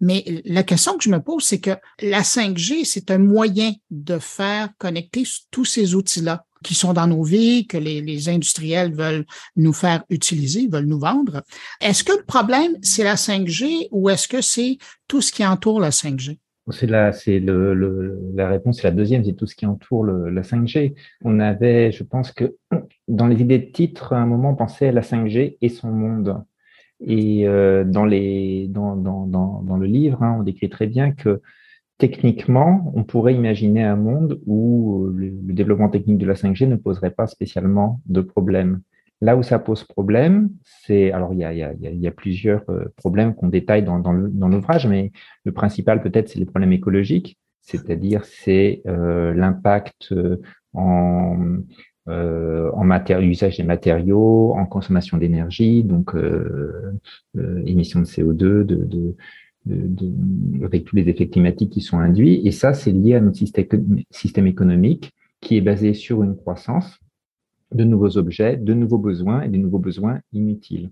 S1: Mais la question que je me pose, c'est que la 5G, c'est un moyen de faire connecter tous ces outils-là qui sont dans nos vies, que les, industriels veulent nous faire utiliser, veulent nous vendre. Est-ce que le problème, c'est la 5G ou est-ce que c'est tout ce qui entoure la 5G?
S4: C'est la, c'est le, la réponse, c'est la deuxième, c'est tout ce qui entoure la 5G. On avait, je pense que dans les idées de titre, à un moment, on pensait à la 5G et son monde. Et euh, dans, les, dans, dans, dans, dans le livre, hein, on décrit très bien que techniquement, on pourrait imaginer un monde où le, le développement technique de la 5G ne poserait pas spécialement de problème. Là où ça pose problème, c'est alors il y a, il y a, il y a plusieurs euh, problèmes qu'on détaille dans, dans l'ouvrage, mais le principal peut-être c'est les problèmes écologiques, c'est-à-dire c'est euh, l'impact euh, en euh, en usage des matériaux, en consommation d'énergie, donc euh, euh, émission de CO2, de, de, avec tous les effets climatiques qui sont induits. Et ça, c'est lié à notre système, système économique qui est basé sur une croissance de nouveaux objets, de nouveaux besoins et des nouveaux besoins inutiles.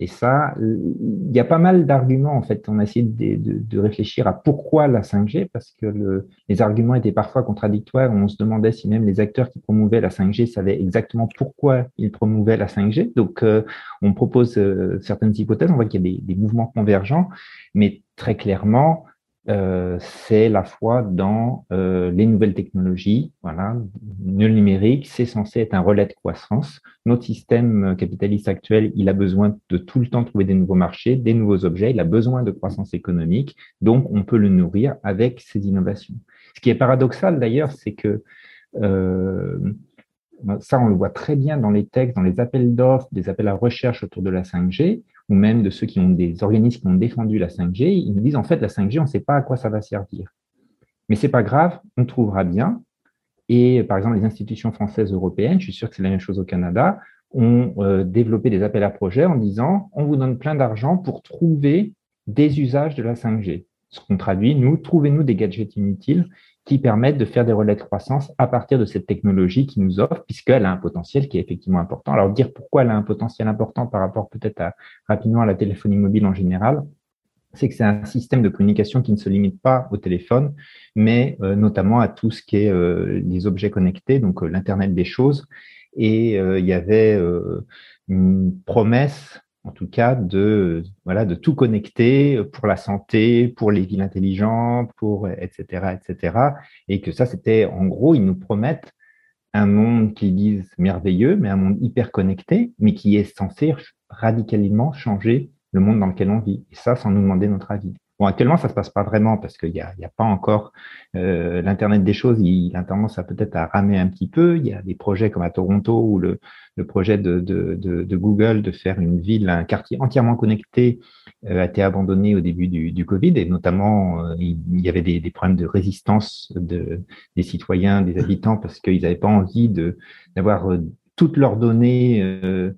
S4: Et ça, il y a pas mal d'arguments, en fait. On a essayé de, de, réfléchir à pourquoi la 5G, parce que le, les arguments étaient parfois contradictoires. On se demandait si même les acteurs qui promouvaient la 5G savaient exactement pourquoi ils promouvaient la 5G. Donc, euh, on propose euh, certaines hypothèses. On voit qu'il y a des, des, mouvements convergents, mais très clairement, euh, c'est la foi dans euh, les nouvelles technologies. Voilà, le numérique, c'est censé être un relais de croissance. Notre système capitaliste actuel, il a besoin de tout le temps trouver des nouveaux marchés, des nouveaux objets. Il a besoin de croissance économique, donc on peut le nourrir avec ces innovations. Ce qui est paradoxal d'ailleurs, c'est que euh, ça, on le voit très bien dans les textes, dans les appels d'offres, des appels à recherche autour de la 5G ou même de ceux qui ont des organismes qui ont défendu la 5G, ils nous disent en fait la 5G, on ne sait pas à quoi ça va servir. Mais c'est pas grave, on trouvera bien. Et par exemple, les institutions françaises européennes, je suis sûr que c'est la même chose au Canada, ont euh, développé des appels à projets en disant on vous donne plein d'argent pour trouver des usages de la 5G. Ce qu'on traduit, nous, trouvez-nous des gadgets inutiles qui permettent de faire des relais de croissance à partir de cette technologie qui nous offre, puisqu'elle a un potentiel qui est effectivement important. Alors dire pourquoi elle a un potentiel important par rapport peut-être à, rapidement à la téléphonie mobile en général, c'est que c'est un système de communication qui ne se limite pas au téléphone, mais euh, notamment à tout ce qui est euh, les objets connectés, donc euh, l'Internet des choses. Et il y avait une promesse en tout cas de voilà de tout connecter pour la santé, pour les villes intelligentes, pour etc etc. Et que ça c'était en gros ils nous promettent un monde qu'ils disent merveilleux, mais un monde hyper connecté, mais qui est censé radicalement changer le monde dans lequel on vit. Et ça sans nous demander notre avis. Bon, actuellement, ça se passe pas vraiment parce qu'il n'y a, y a pas encore euh, l'internet des choses. Il, a tendance à peut-être à ramer un petit peu. Il y a des projets comme à Toronto ou le, le projet de, de, de, de, Google de faire une ville, un quartier entièrement connecté euh, a été abandonné au début du, du Covid et notamment euh, il, y avait des, des, problèmes de résistance de, des citoyens, des habitants parce qu'ils n'avaient pas envie de d'avoir euh, toutes leurs données euh,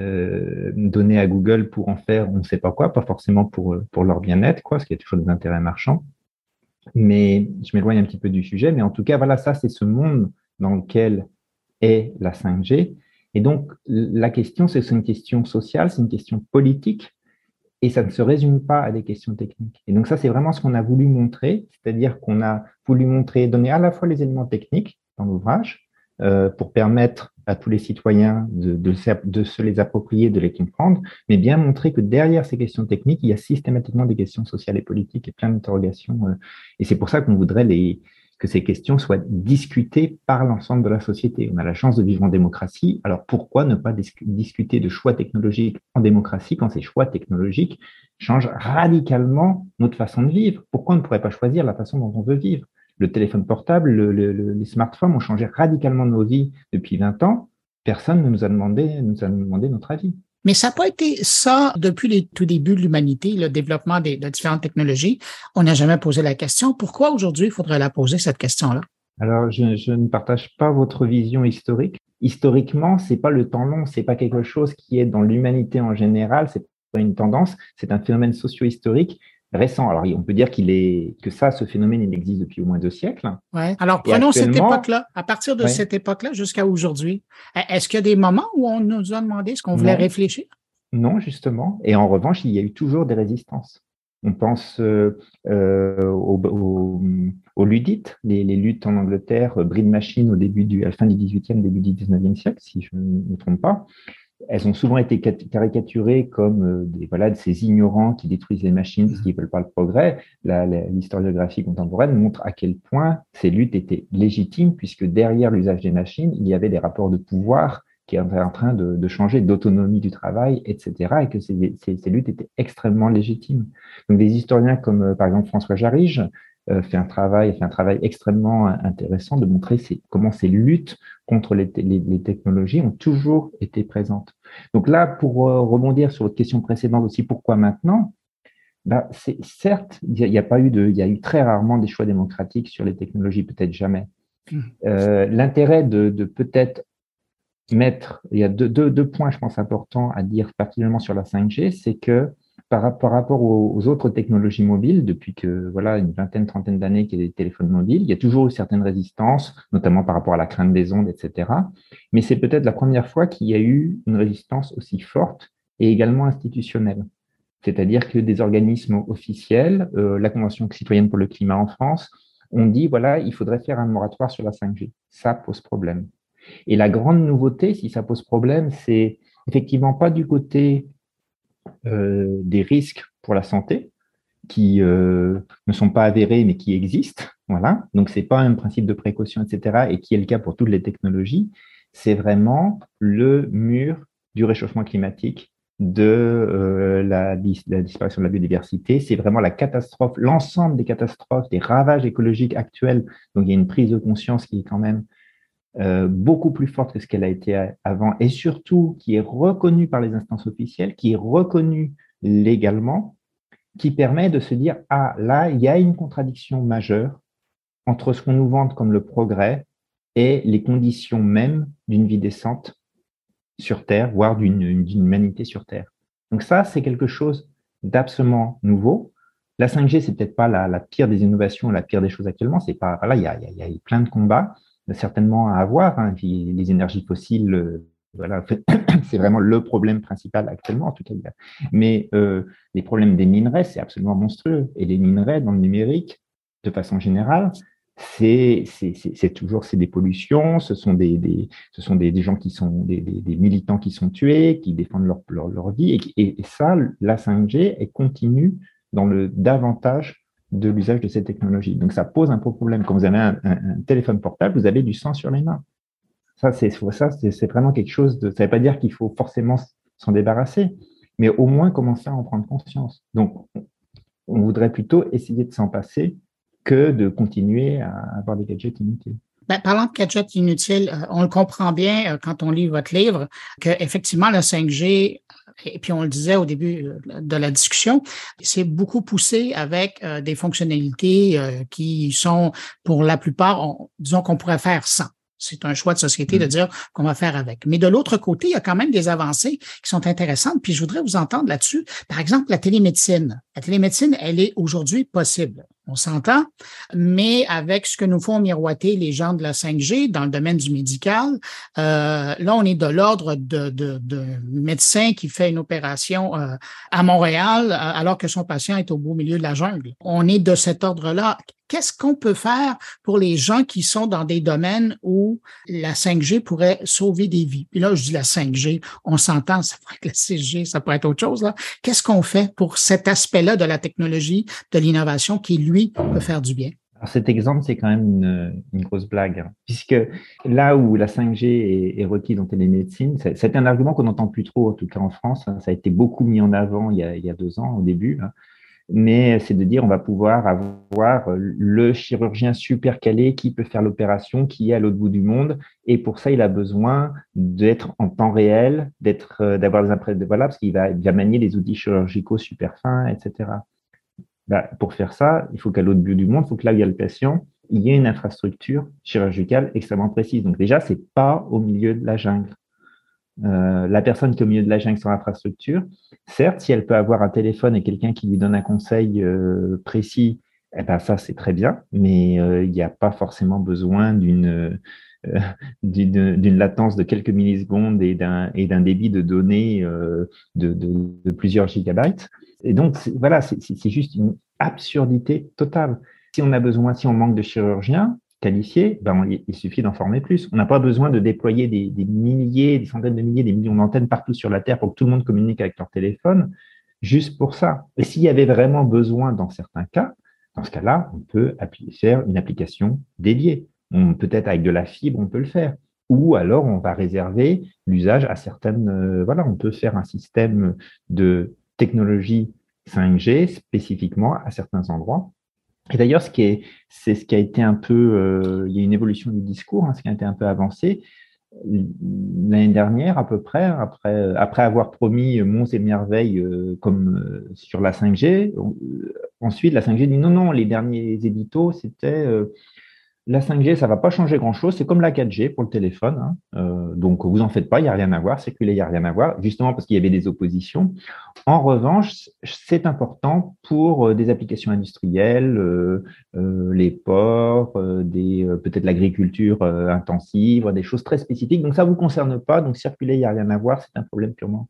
S4: euh, donner à Google pour en faire on ne sait pas quoi, pas forcément pour, pour leur bien-être, quoi, ce qui est toujours des intérêts marchands. Mais je m'éloigne un petit peu du sujet, mais en tout cas, voilà, ça, c'est ce monde dans lequel est la 5G. Et donc, la question, c'est une question sociale, c'est une question politique, et ça ne se résume pas à des questions techniques. Et donc, ça, c'est vraiment ce qu'on a voulu montrer, c'est-à-dire qu'on a voulu montrer, donner à la fois les éléments techniques dans l'ouvrage, euh, pour permettre à tous les citoyens de, se les approprier, de les comprendre, mais bien montrer que derrière ces questions techniques, il y a systématiquement des questions sociales et politiques et plein d'interrogations. Euh, et c'est pour ça qu'on voudrait que ces questions soient discutées par l'ensemble de la société. On a la chance de vivre en démocratie, alors pourquoi ne pas discuter de choix technologiques en démocratie quand ces choix technologiques changent radicalement notre façon de vivre? Pourquoi on ne pourrait pas choisir la façon dont on veut vivre? Le téléphone portable, les smartphones ont changé radicalement nos vies depuis 20 ans. Personne ne nous a demandé, nous a demandé notre avis.
S1: Mais ça n'a pas été ça depuis les tout débuts de l'humanité, le développement des, de différentes technologies. On n'a jamais posé la question. Pourquoi aujourd'hui il faudrait la poser, cette question-là?
S4: Alors, je, je, ne partage pas votre vision historique. Historiquement, c'est pas le temps long, c'est pas quelque chose qui est dans l'humanité en général, c'est pas une tendance, c'est un phénomène socio-historique récent. Alors, on peut dire qu'il est que ça, ce phénomène, il existe depuis au moins deux siècles.
S1: Ouais. Alors, prenons cette époque-là. À partir de cette époque-là jusqu'à aujourd'hui, est-ce qu'il y a des moments où on nous a demandé ce qu'on voulait réfléchir?
S4: Non, justement. Et en revanche, il y a eu toujours des résistances. On pense euh, euh aux, au, ludites, les, les, luttes en Angleterre, euh, Breed Machine au début du, à la fin du 18e, début du 19e siècle, si je ne me trompe pas elles ont souvent été caricaturées comme euh, des, voilà, de ces ignorants qui détruisent les machines parce mmh. qu'ils ne veulent pas le progrès. L'historiographie contemporaine montre à quel point ces luttes étaient légitimes, puisque derrière l'usage des machines, il y avait des rapports de pouvoir qui étaient en train de, de changer, d'autonomie du travail, etc., et que ces, ces, ces, luttes étaient extrêmement légitimes. Donc des historiens comme, euh, par exemple, François Jarige, fait un travail, fait un travail extrêmement intéressant de montrer comment ces luttes contre les, les, technologies ont toujours été présentes. Donc là, pour euh, rebondir sur votre question précédente aussi, pourquoi maintenant? Bah, c'est certes, il n'y a, pas eu de, il y a eu très rarement des choix démocratiques sur les technologies, peut-être jamais. Mmh. Euh, L'intérêt de, de peut-être mettre, il y a deux, deux, deux, points, je pense, importants à dire, particulièrement sur la 5G, c'est que par, rapport aux, autres technologies mobiles, depuis que voilà une vingtaine, trentaine d'années qu'il y a des téléphones mobiles, il y a toujours eu certaines résistances, notamment par rapport à la crainte des ondes, etc. Mais c'est peut-être la première fois qu'il y a eu une résistance aussi forte et également institutionnelle. C'est-à-dire que des organismes officiels, euh, la Convention citoyenne pour le climat en France, ont dit, voilà, il faudrait faire un moratoire sur la 5G. Ça pose problème. Et la grande nouveauté, si ça pose problème, c'est effectivement pas du côté euh, des risques pour la santé qui euh, ne sont pas avérés mais qui existent. Voilà. Donc c'est pas un principe de précaution, etc. Et qui est le cas pour toutes les technologies. C'est vraiment le mur du réchauffement climatique, de euh, la, la, disparition de la biodiversité. C'est vraiment la catastrophe, l'ensemble des catastrophes, des ravages écologiques actuels. Donc il y a une prise de conscience qui est quand même euh, beaucoup plus forte que ce qu'elle a été avant, et surtout qui est reconnue par les instances officielles, qui est reconnue légalement, qui permet de se dire, ah là, il y a une contradiction majeure entre ce qu'on nous vante comme le progrès et les conditions mêmes d'une vie décente sur Terre, voire d'une humanité sur Terre. Donc ça, c'est quelque chose d'absolument nouveau. La 5G, c'est peut-être pas la, la, pire des innovations, la pire des choses actuellement. C'est pas, voilà, il y il y a plein de combats, certainement à avoir. Hein. les énergies fossiles, euh, voilà, c'est vraiment le problème principal actuellement, en tout cas. Mais euh, les problèmes des minerais, c'est absolument monstrueux. Et les minerais dans le numérique, de façon générale, c'est toujours des pollutions, ce sont des, ce sont des, gens qui sont des, militants qui sont tués, qui défendent leur, leur, leur vie et, et, ça la 5G est continue dans le davantage de l'usage de ces technologies. Donc, ça pose un problème. Quand vous avez un, téléphone portable, vous avez du sang sur les mains. Ça, c'est ça, c'est vraiment quelque chose de. Ça ne veut pas dire qu'il faut forcément s'en débarrasser, mais au moins commencer à en prendre conscience. Donc, on voudrait plutôt essayer de s'en passer que de continuer à avoir des gadgets inutiles.
S1: Ben, parlant de gadgets inutiles, euh, on le comprend bien euh, quand on lit votre livre que effectivement le 5G et puis on le disait au début euh, de la discussion, c'est beaucoup poussé avec des fonctionnalités qui sont pour la plupart, disons qu'on pourrait faire sans. C'est un choix de société de mm. dire qu'on va faire avec. Mais de l'autre côté, il y a quand même des avancées qui sont intéressantes. Puis je voudrais vous entendre là-dessus. Par exemple, la télémédecine. La télémédecine, elle est aujourd'hui possible. On s'entend, mais avec ce que nous font miroiter les gens de la 5G dans le domaine du médical, euh, là, on est de l'ordre de, de, de, médecin qui fait une opération euh, à Montréal alors que son patient est au beau milieu de la jungle. On est de cet ordre-là qu'est-ce qu'on peut faire pour les gens qui sont dans des domaines où la 5G pourrait sauver des vies? Puis là, je dis la 5G, on s'entend, ça pourrait être la 6G, ça pourrait être autre chose. Qu'est-ce qu'on fait pour cet aspect-là de la technologie, de l'innovation qui, lui, peut faire du bien?
S4: Cet exemple, c'est quand même une, grosse blague, hein. puisque là où la 5G est, est requise dans télémédecine, c'est un argument qu'on n'entend plus trop, en tout cas en France. Hein. ça a été beaucoup mis en avant il y a, deux ans, au début. Mais c'est de dire on va pouvoir avoir le chirurgien super calé qui peut faire l'opération, qui est à l'autre bout du monde, et pour ça il a besoin d'être en temps réel, d'être, euh, d'avoir des impressions, voilà, parce qu'il va, va manier des outils chirurgicaux super fins, etc. Bah, pour faire ça, il faut qu'à l'autre bout du monde, il faut que là où il y a le patient, il y ait une infrastructure chirurgicale extrêmement précise. Donc déjà, c'est pas au milieu de la jungle. Euh, la personne qui est au milieu de la jungle sans infrastructure, certes, si elle peut avoir un téléphone et quelqu'un qui lui donne un conseil euh, précis, eh ben ça c'est très bien, mais euh, il n'y a pas forcément besoin d'une d'une latence de quelques millisecondes et d'un et d'un débit de données de, de, de, plusieurs gigabytes. Et donc voilà, c'est juste une absurdité totale. Si on a besoin, si on manque de chirurgiens, qualifié, ben il suffit d'en former plus. On n'a pas besoin de déployer des, milliers, des centaines de milliers, des millions d'antennes partout sur la Terre pour que tout le monde communique avec leur téléphone, juste pour ça. Et s'il y avait vraiment besoin dans certains cas, dans ce cas-là, on peut faire une application dédiée. Peut-être avec de la fibre, on peut le faire. Ou alors, on va réserver l'usage à certaines. Euh, voilà, on peut faire un système de technologie 5G spécifiquement à certains endroits et d'ailleurs, ce qui est, c'est ce qui a été un peu, euh, il y a une évolution du discours, hein, ce qui a été un peu avancé. L'année dernière, à peu près, après, avoir promis monts et merveilles euh, comme euh, sur la 5G, ensuite la 5G dit non, non, les derniers éditos, c'était la 5G, ça va pas changer grand-chose. C'est comme la 4G pour le téléphone. Hein. Euh, donc, vous en faites pas, il n'y a rien à voir. Que il n'y a rien à voir, justement parce qu'il y avait des oppositions. En revanche, c'est important pour euh, des applications industrielles, euh, les ports, peut-être l'agriculture intensive, des choses très spécifiques. Donc, ça vous concerne pas. Donc, circuler, il n'y a rien à voir. C'est un problème purement,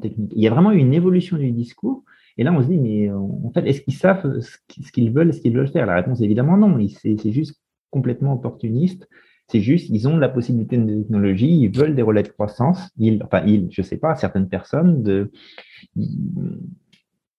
S4: technique. Il y a vraiment une évolution du discours. Et là, on se dit, mais en fait, est-ce qu'ils savent ce qu'ils veulent, ce qu'ils veulent faire? La réponse évidemment non. C'est juste complètement opportunistes. C'est juste, ils ont la possibilité de technologie, ils veulent des relais de croissance. Enfin, ils, je sais pas, certaines personnes, de,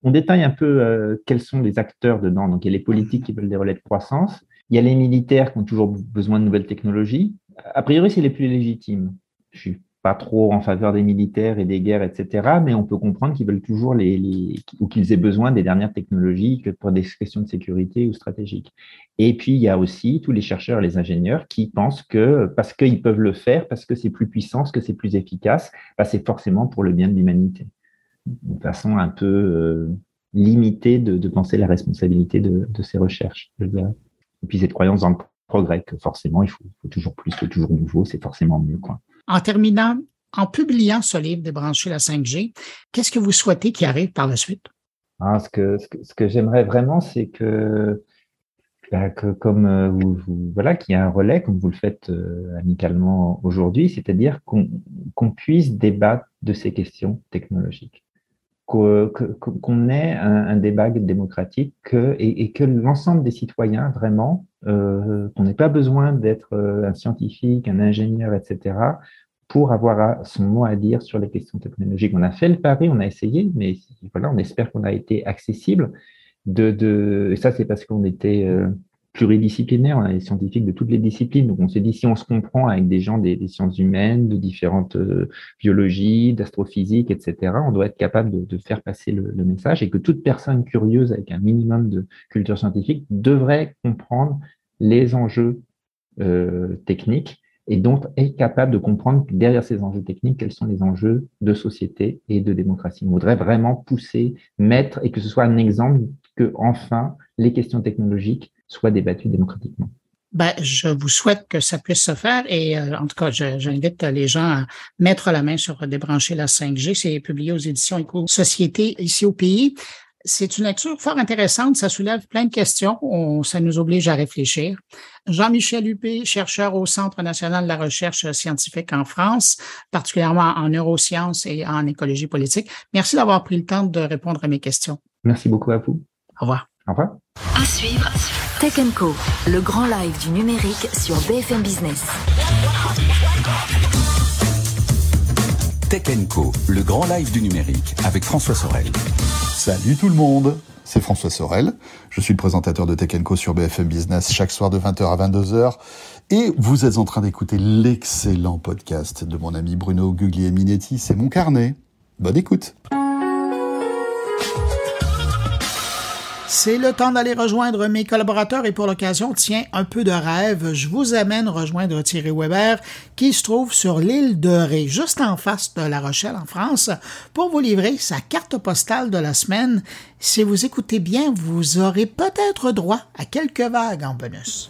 S4: on détaille un peu euh, quels sont les acteurs dedans. Donc, il y a les politiques qui veulent des relais de croissance. Il y a les militaires qui ont toujours besoin de nouvelles technologies. A priori, c'est les plus légitimes. Je suis pas trop en faveur des militaires et des guerres, etc. Mais on peut comprendre qu'ils veulent toujours les, ou qu'ils aient besoin des dernières technologies pour des questions de sécurité ou stratégiques. Et puis il y a aussi tous les chercheurs et les ingénieurs qui pensent que parce qu'ils peuvent le faire, parce que c'est plus puissant, parce que c'est plus efficace, bah, c'est forcément pour le bien de l'humanité. De façon un peu euh, limitée de, de, penser la responsabilité de, de ces recherches. Et puis cette croyance dans le progrès que forcément il faut, faut toujours plus, que toujours nouveau, c'est forcément mieux quoi.
S1: En terminant, en publiant ce livre Débrancher la 5G, qu'est-ce que vous souhaitez qui arrive par la suite?
S4: Ah, ce que, ce que, j'aimerais vraiment, c'est que, bah, que comme euh, voilà, qu'il y ait un relais, comme vous le faites euh, amicalement aujourd'hui, c'est-à-dire qu'on puisse débattre de ces questions technologiques, qu'on ait un, débat démocratique et, que l'ensemble des citoyens, vraiment, euh, qu'on n'ait pas besoin d'être un scientifique, un ingénieur, etc., pour avoir son mot à dire sur les questions technologiques. On a fait le pari, on a essayé, mais voilà, on espère qu'on a été accessible. De, de, ça, c'est parce qu'on était euh, pluridisciplinaire, on a des scientifiques de toutes les disciplines. Donc, on s'est dit, si on se comprend avec des gens des, sciences humaines, de différentes euh, biologies, d'astrophysique, etc., on doit être capable de, de faire passer le, le, message et que toute personne curieuse avec un minimum de culture scientifique devrait comprendre les enjeux euh, techniques et donc être capable de comprendre derrière ces enjeux techniques, quels sont les enjeux de société et de démocratie. On voudrait vraiment pousser, mettre, et que ce soit un exemple que, enfin, les questions technologiques soient débattues démocratiquement.
S1: Ben, je vous souhaite que ça puisse se faire et euh, en tout cas, j'invite les gens à mettre la main sur débrancher la 5G. C'est publié aux éditions Éco-Société ici au pays. C'est une lecture fort intéressante. Ça soulève plein de questions. ça nous oblige à réfléchir. Jean-Michel Huppé, chercheur au Centre national de la recherche scientifique en France, particulièrement en neurosciences et en écologie politique. Merci d'avoir pris le temps de répondre à mes questions.
S4: Merci beaucoup à vous.
S1: Au revoir.
S4: Au revoir.
S5: À suivre, Tech Co, le grand live du numérique sur BFM Business.
S6: Tech Co, le grand live du numérique avec François Sorel.
S7: Salut tout le monde, c'est François Sorel. Je suis le présentateur de Tech Co sur BFM Business chaque soir de 20h à 22h. Et vous êtes en train d'écouter l'excellent podcast de mon ami Bruno Guglielminetti, c'est mon carnet. Bonne écoute.
S1: C'est le temps d'aller rejoindre mes collaborateurs et pour l'occasion, tiens, un peu de rêve, je vous amène rejoindre Thierry Weber qui se trouve sur l'île de Ré, juste en face de La Rochelle en France, pour vous livrer sa carte postale de la semaine. Si vous écoutez bien, vous aurez peut-être droit à quelques vagues en bonus.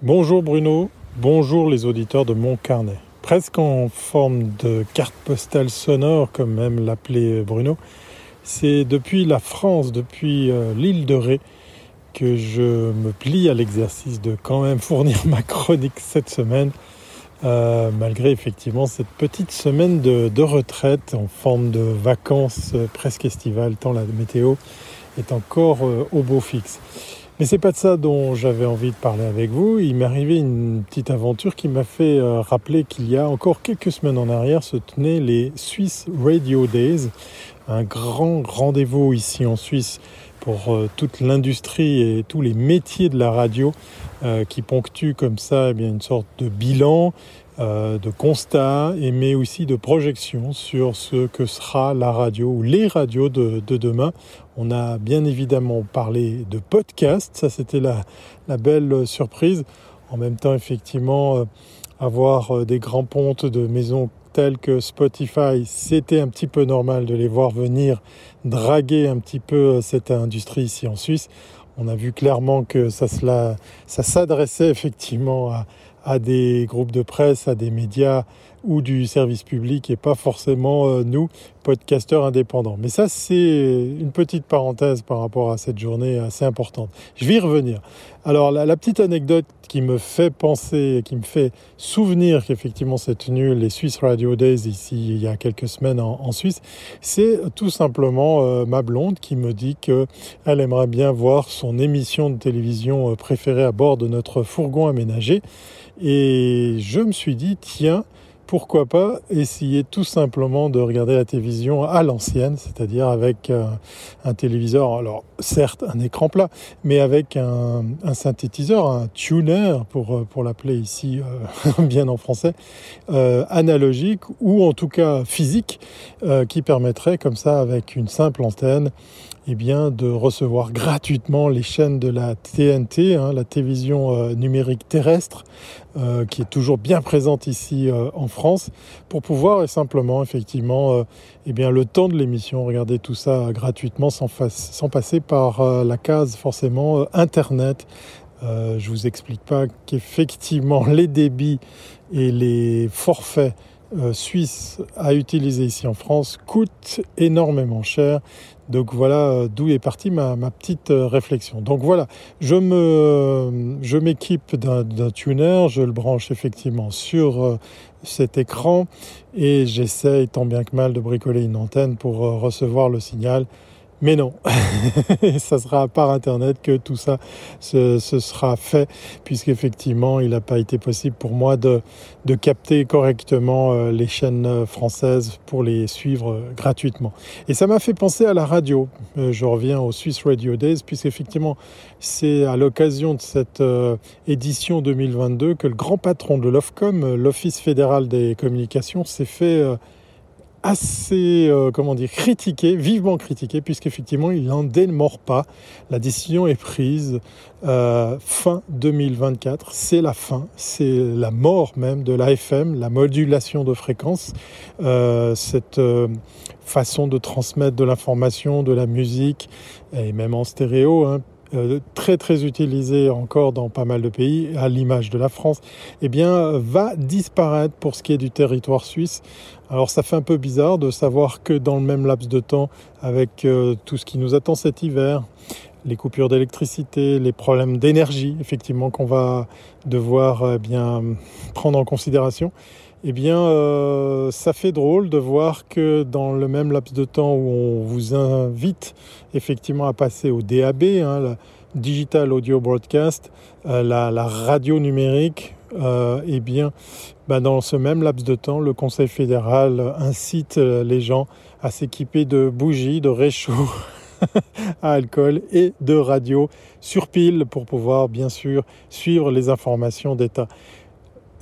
S8: Bonjour Bruno, bonjour les auditeurs de mon carnet. Presque en forme de carte postale sonore, comme même l'appelait Bruno. C'est depuis la France, depuis euh, l'île de Ré, que je me plie à l'exercice de quand même fournir ma chronique cette semaine, euh, malgré effectivement cette petite semaine de, retraite en forme de vacances euh, presque estivales, tant la météo est encore au beau fixe. Mais c'est pas de ça dont j'avais envie de parler avec vous. Il m'est arrivé une petite aventure qui m'a fait rappeler qu'il y a encore quelques semaines en arrière se tenaient les Swiss Radio Days, un grand rendez-vous ici en Suisse pour euh, toute l'industrie et tous les métiers de la radio euh, qui ponctuent comme ça eh bien, une sorte de bilan, euh, de constat, et mais aussi de projection sur ce que sera la radio ou les radios de, demain. On a bien évidemment parlé de podcast, ça c'était la, belle surprise. En même temps, effectivement, avoir des grands pontes de maisons tels que Spotify, c'était un petit peu normal de les voir venir draguer un petit peu euh, cette industrie ici en Suisse. On a vu clairement que ça, s'adressait effectivement à des groupes de presse, à des médias ou du service public et pas forcément euh, nous, podcasteurs indépendants. Mais ça, c'est une petite parenthèse par rapport à cette journée assez importante. Je vais y revenir. Alors, la, petite anecdote qui me fait penser, qui me fait souvenir qu'effectivement c'est tenu les Swiss Radio Days ici il y a quelques semaines en, Suisse, c'est tout simplement euh, ma blonde qui me dit qu'elle aimerait bien voir son émission de télévision euh, préférée à bord de notre fourgon aménagé. Et je me suis dit, tiens, pourquoi pas essayer tout simplement de regarder la télévision à l'ancienne, c'est-à-dire avec euh, un, téléviseur, alors certes un écran plat, mais avec un, synthétiseur, un tuner pour, euh, l'appeler ici euh, bien en français, analogique ou en tout cas physique, qui permettrait comme ça avec une simple antenne eh bien, de recevoir gratuitement les chaînes de la TNT, hein, la télévision euh, numérique terrestre, euh, qui est toujours bien présente ici euh, en France, pour pouvoir simplement, effectivement, eh bien, le temps de l'émission, regarder tout ça gratuitement sans passer par la case forcément Internet. je vous explique pas qu'effectivement les débits et les forfaits suisses à utiliser ici en France coûtent énormément cher. Donc voilà euh, d'où est partie ma, petite euh, réflexion. Donc voilà, je me, m'équipe d'un tuner, je le branche effectivement sur euh, cet écran et j'essaie tant bien que mal de bricoler une antenne pour recevoir le signal mais non, ça sera par Internet que tout ça se, sera fait, puisqu'effectivement, il n'a pas été possible pour moi de, capter correctement euh, les chaînes euh, françaises pour les suivre euh, gratuitement. Et ça m'a fait penser à la radio. Je reviens au Swiss Radio Days, puisqu'effectivement, c'est à l'occasion de cette édition 2022 que le grand patron de l'OFCOM, l'Office fédéral des communications, s'est fait assez, euh, comment dire, critiqué, vivement critiqué, puisqu'effectivement, il n'en démord pas. La décision est prise euh, fin 2024. C'est la fin, c'est la mort même de l'AFM, la modulation de fréquence, euh, cette façon de transmettre de l'information, de la musique, et même en stéréo, hein, euh, très très utilisé encore dans pas mal de pays, à l'image de la France, eh bien, va disparaître pour ce qui est du territoire suisse. Alors ça fait un peu bizarre de savoir que dans le même laps de temps, avec euh, tout ce qui nous attend cet hiver, les coupures d'électricité, les problèmes d'énergie, effectivement, qu'on va devoir eh bien prendre en considération, eh bien, euh, ça fait drôle de voir que dans le même laps de temps où on vous invite effectivement à passer au DAB, hein, la Digital Audio Broadcast, euh, la, radio numérique, eh bien, bah, dans ce même laps de temps, le Conseil fédéral incite les gens à s'équiper de bougies, de réchauds à alcool et de radio sur pile pour pouvoir bien sûr suivre les informations d'État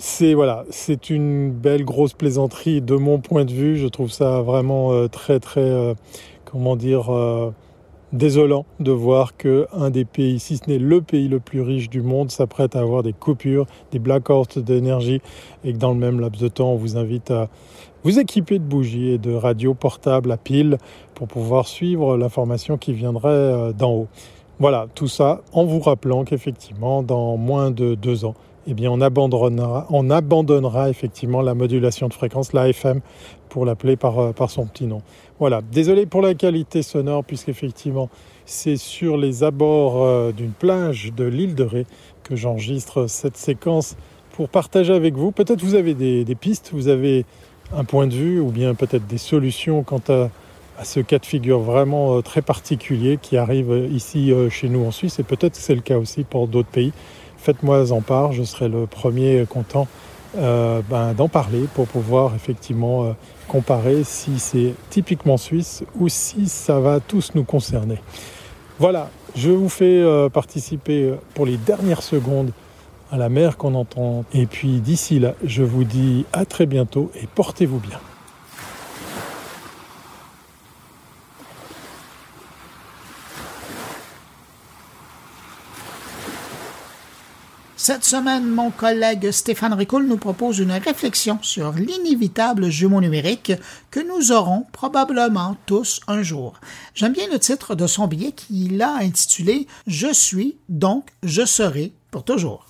S8: c'est voilà, c'est une belle grosse plaisanterie de mon point de vue. Je trouve ça vraiment euh, très très euh, comment dire euh, désolant de voir que un des pays, si ce n'est le pays le plus riche du monde, s'apprête à avoir des coupures, des blackouts d'énergie et que dans le même laps de temps, on vous invite à vous équiper de bougies et de radios portables à pile pour pouvoir suivre l'information qui viendrait d'en haut. Voilà, tout ça en vous rappelant qu'effectivement, dans moins de deux ans, eh bien on abandonnera, on abandonnera effectivement la modulation de fréquence, la FM, pour l'appeler par, euh, par son petit nom. Voilà, désolé pour la qualité sonore, puisqu'effectivement c'est sur les abords euh, d'une plage de l'île de Ré que j'enregistre cette séquence pour partager avec vous. Peut-être vous avez des, pistes, vous avez un point de vue ou bien peut-être des solutions quant à, à, ce cas de figure vraiment euh, très particulier qui arrive ici chez nous en Suisse et peut-être c'est le cas aussi pour d'autres pays faites-moi en part, je serai le premier content euh, ben, d'en parler pour pouvoir effectivement euh, comparer si c'est typiquement suisse ou si ça va tous nous concerner. Voilà, je vous fais euh, participer pour les dernières secondes à la mer qu'on entend. Et puis d'ici là, je vous dis à très bientôt et portez-vous bien.
S1: Cette semaine, mon collègue Stéphane Ricoul nous propose une réflexion sur l'inévitable jumeau numérique que nous aurons probablement tous un jour. J'aime bien le titre de son billet qu'il a intitulé Je suis, donc je serai pour toujours.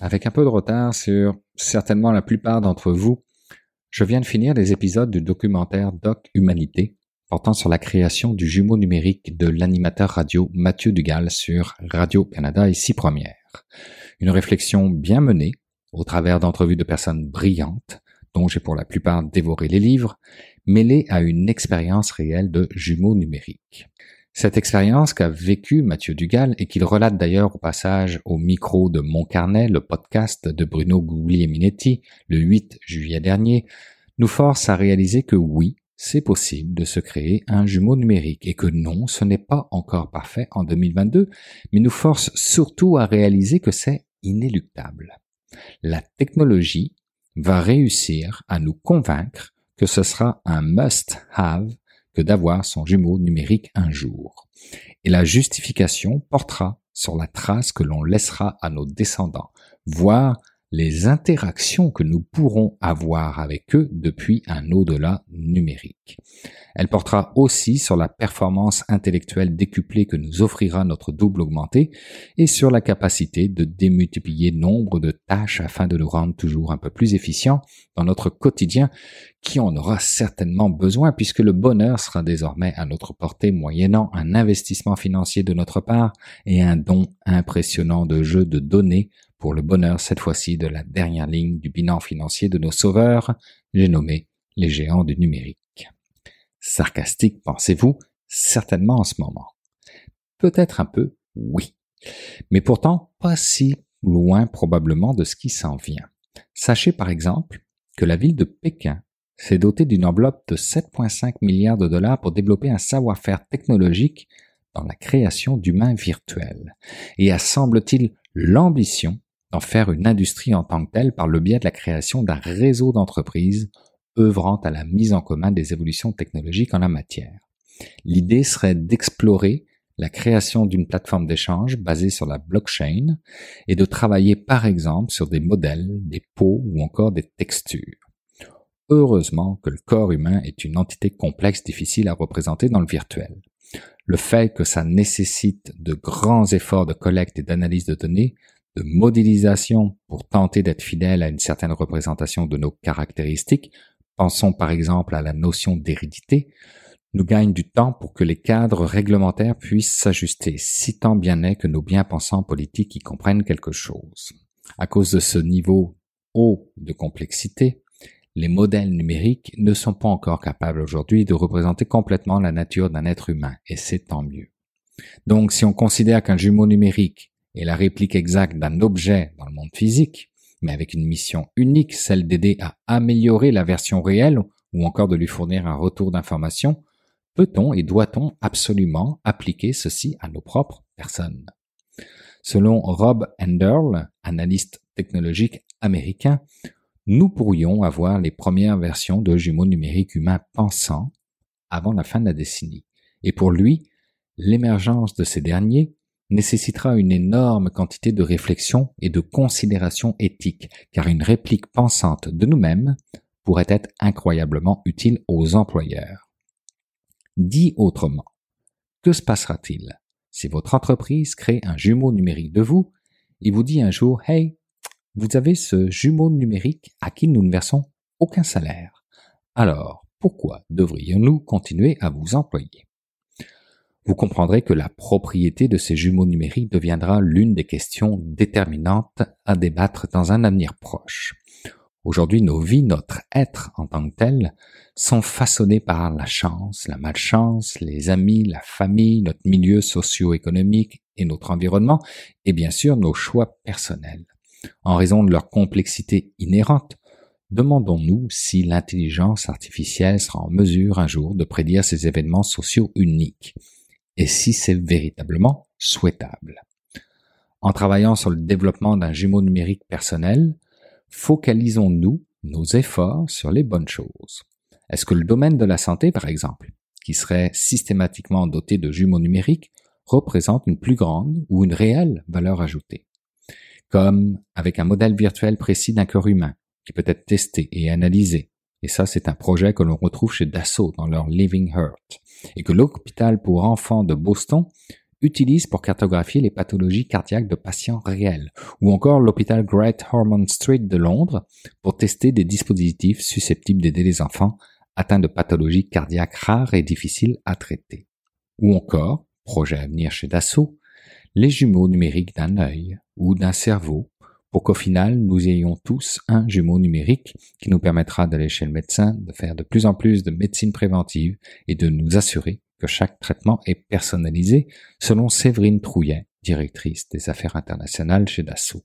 S9: Avec un peu de retard sur certainement la plupart d'entre vous, je viens de finir les épisodes du documentaire Doc Humanité portant sur la création du jumeau numérique de l'animateur radio Mathieu Dugal sur Radio-Canada et Six Premières. Une réflexion bien menée, au travers d'entrevues de personnes brillantes, dont j'ai pour la plupart dévoré les livres, mêlée à une expérience réelle de jumeau numérique. Cette expérience qu'a vécue Mathieu Dugal et qu'il relate d'ailleurs au passage au micro de Mon Carnet, le podcast de Bruno Guglielminetti, le 8 juillet dernier, nous force à réaliser que oui, c'est possible de se créer un jumeau numérique et que non, ce n'est pas encore parfait en 2022, mais nous force surtout à réaliser que c'est inéluctable. La technologie va réussir à nous convaincre que ce sera un must-have que d'avoir son jumeau numérique un jour. Et la justification portera sur la trace que l'on laissera à nos descendants, voire les interactions que nous pourrons avoir avec eux depuis un au-delà numérique. Elle portera aussi sur la performance intellectuelle décuplée que nous offrira notre double augmenté et sur la capacité de démultiplier nombre de tâches afin de nous rendre toujours un peu plus efficients dans notre quotidien qui en aura certainement besoin puisque le bonheur sera désormais à notre portée moyennant un investissement financier de notre part et un don impressionnant de jeux de données pour le bonheur cette fois-ci de la dernière ligne du bilan financier de nos sauveurs, j'ai nommé les géants du numérique. Sarcastique, pensez-vous, certainement en ce moment. Peut-être un peu, oui. Mais pourtant, pas si loin probablement de ce qui s'en vient. Sachez par exemple que la ville de Pékin s'est dotée d'une enveloppe de 7,5 milliards de dollars pour développer un savoir-faire technologique dans la création d'humains virtuels, et a semble-t-il l'ambition d'en faire une industrie en tant que telle par le biais de la création d'un réseau d'entreprises œuvrant à la mise en commun des évolutions technologiques en la matière. L'idée serait d'explorer la création d'une plateforme d'échange basée sur la blockchain et de travailler par exemple sur des modèles, des pots ou encore des textures. heureusement que le corps humain est une entité complexe difficile à représenter dans le virtuel. Le fait que ça nécessite de grands efforts de collecte et d'analyse de données, de modélisation pour tenter d'être fidèle à une certaine représentation de nos caractéristiques, pensons par exemple à la notion d'hérédité, nous gagne du temps pour que les cadres réglementaires puissent s'ajuster, si tant bien est que nos bien-pensants politiques y comprennent quelque chose. À cause de ce niveau haut de complexité, les modèles numériques ne sont pas encore capables aujourd'hui de représenter complètement la nature d'un être humain, et c'est tant mieux. Donc si on considère qu'un jumeau numérique est la réplique exacte d'un objet dans le monde physique, mais avec une mission unique, celle d'aider à améliorer la version réelle ou encore de lui fournir un retour d'information, peut-on et doit-on absolument appliquer ceci à nos propres personnes? Selon Rob Enderle, analyste technologique américain, nous pourrions avoir les premières versions de jumeaux numériques humains pensants avant la fin de la décennie. Et pour lui, l'émergence de ces derniers nécessitera une énorme quantité de réflexion et de considération éthique, car une réplique pensante de nous-mêmes pourrait être incroyablement utile aux employeurs. Dit autrement, que se passera-t-il si votre entreprise crée un jumeau numérique de vous et vous dit un jour Hey, vous avez ce jumeau numérique à qui nous ne versons aucun salaire. Alors, pourquoi devrions-nous continuer à vous employer? Vous comprendrez que la propriété de ces jumeaux numériques deviendra l'une des questions déterminantes à débattre dans un avenir proche. Aujourd'hui, nos vies, notre être en tant que tel, sont façonnés par la chance, la malchance, les amis, la famille, notre milieu socio-économique et notre environnement, et bien sûr nos choix personnels. En raison de leur complexité inhérente, demandons-nous si l'intelligence artificielle sera en mesure un jour de prédire ces événements sociaux uniques, et si c'est véritablement souhaitable. En travaillant sur le développement d'un jumeau numérique personnel, focalisons-nous nos efforts sur les bonnes choses. Est-ce que le domaine de la santé, par exemple, qui serait systématiquement doté de jumeaux numériques, représente une plus grande ou une réelle valeur ajoutée? Comme avec un modèle virtuel précis d'un corps humain, qui peut être testé et analysé. Et ça, c'est un projet que l'on retrouve chez Dassault dans leur Living Heart. Et que l'hôpital pour enfants de Boston utilise pour cartographier les pathologies cardiaques de patients réels, ou encore l'hôpital Great Ormond Street de Londres pour tester des dispositifs susceptibles d'aider les enfants atteints de pathologies cardiaques rares et difficiles à traiter. Ou encore, projet à venir chez Dassault, les jumeaux numériques d'un œil ou d'un cerveau pour qu'au final nous ayons tous un jumeau numérique qui nous permettra d'aller chez le médecin, de faire de plus en plus de médecine préventive et de nous assurer que chaque traitement est personnalisé selon Séverine Trouillet, directrice des affaires internationales chez Dassault.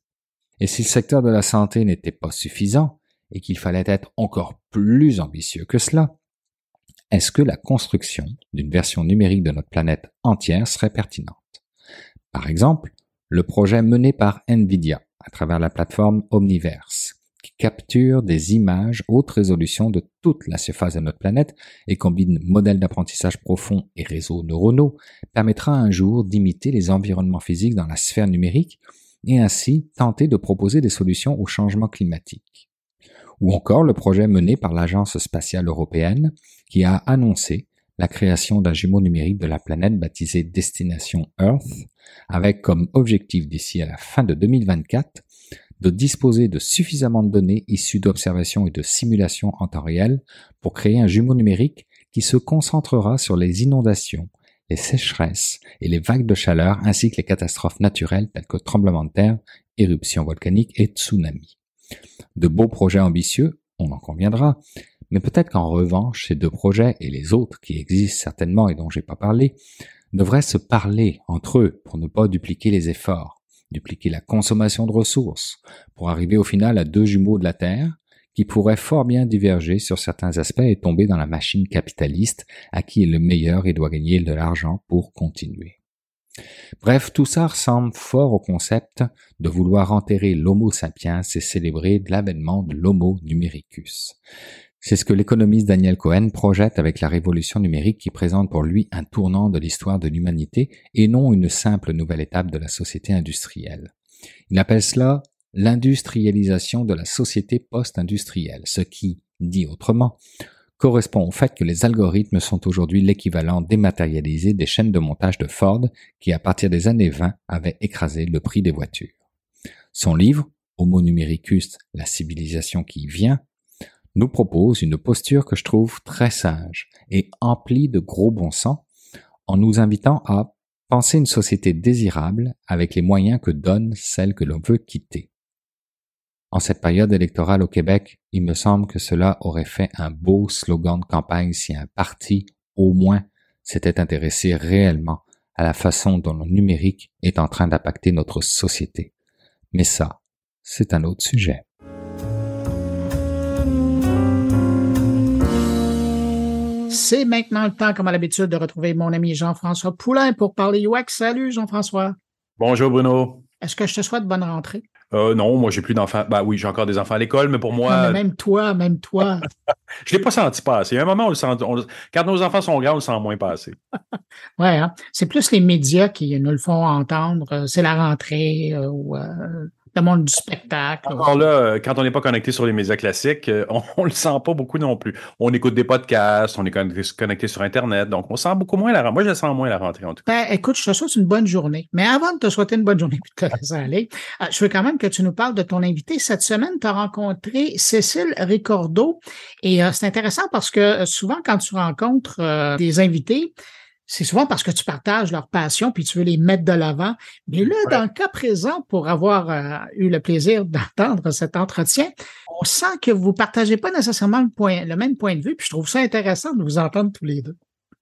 S9: Et si le secteur de la santé n'était pas suffisant et qu'il fallait être encore plus ambitieux que cela, est-ce que la construction d'une version numérique de notre planète entière serait pertinente? Par exemple, le projet mené par Nvidia à travers la plateforme Omniverse qui capture des images haute résolution de toute la surface de notre planète et combine modèles d'apprentissage profond et réseaux neuronaux, permettra un jour d'imiter les environnements physiques dans la sphère numérique et ainsi tenter de proposer des solutions au changement climatique. Ou encore le projet mené par l'Agence spatiale européenne qui a annoncé la création d'un jumeau numérique de la planète baptisé Destination Earth, avec comme objectif d'ici à la fin de 2024 de disposer de suffisamment de données issues d'observations et de simulations en temps réel pour créer un jumeau numérique qui se concentrera sur les inondations, les sécheresses et les vagues de chaleur ainsi que les catastrophes naturelles telles que tremblements de terre, éruptions volcaniques et tsunamis. De beaux projets ambitieux, on en conviendra, mais peut-être qu'en revanche, ces deux projets et les autres qui existent certainement et dont j'ai pas parlé, devraient se parler entre eux pour ne pas dupliquer les efforts dupliquer la consommation de ressources, pour arriver au final à deux jumeaux de la Terre qui pourraient fort bien diverger sur certains aspects et tomber dans la machine capitaliste à qui est le meilleur et doit gagner de l'argent pour continuer. Bref, tout ça ressemble fort au concept de vouloir enterrer l'Homo sapiens et célébrer l'avènement de l'Homo numericus. C'est ce que l'économiste Daniel Cohen projette avec la révolution numérique qui présente pour lui un tournant de l'histoire de l'humanité et non une simple nouvelle étape de la société industrielle. Il appelle cela l'industrialisation de la société post-industrielle, ce qui, dit autrement, correspond au fait que les algorithmes sont aujourd'hui l'équivalent dématérialisé des chaînes de montage de Ford qui, à partir des années 20, avaient écrasé le prix des voitures. Son livre, Homo numericus, la civilisation qui vient, nous propose une posture que je trouve très sage et emplie de gros bon sens en nous invitant à penser une société désirable avec les moyens que donne celle que l'on veut quitter. En cette période électorale au Québec, il me semble que cela aurait fait un beau slogan de campagne si un parti, au moins, s'était intéressé réellement à la façon dont le numérique est en train d'impacter notre société. Mais ça, c'est un autre sujet.
S1: C'est maintenant le temps, comme à l'habitude, de retrouver mon ami Jean-François Poulain pour parler UX. Salut Jean-François.
S10: Bonjour Bruno.
S1: Est-ce que je te souhaite bonne rentrée?
S10: Euh, non, moi j'ai plus d'enfants. Bah oui, j'ai encore des enfants à l'école, mais pour moi.
S1: même toi, même toi.
S10: je l'ai pas senti passer. Il y a un moment où le sent, quand nos enfants sont grands, on le sent moins passer.
S1: ouais, hein? c'est plus les médias qui nous le font entendre. C'est la rentrée euh, ou euh, le monde du spectacle.
S10: Alors là, euh, quand on n'est pas connecté sur les médias classiques, euh, on, ne le sent pas beaucoup non plus. On écoute des podcasts, on est connecté, sur Internet, donc on sent beaucoup moins la rentrée. Moi, je sens moins la rentrée en tout
S1: cas. Ben, écoute, je te souhaite une bonne journée. Mais avant de te souhaiter une bonne journée, puis de te laisser aller, euh, je veux quand même que tu nous parles de ton invité. Cette semaine, tu as rencontré Cécile Ricordo et c'est intéressant parce que souvent, quand tu rencontres des invités, c'est souvent parce que tu partages leur passion puis tu veux les mettre de l'avant. Mais là, dans le cas présent, pour avoir euh, eu le plaisir d'entendre cet entretien, on sent que vous partagez pas nécessairement le, point, le même point de vue. Puis je trouve ça intéressant de vous entendre tous les deux.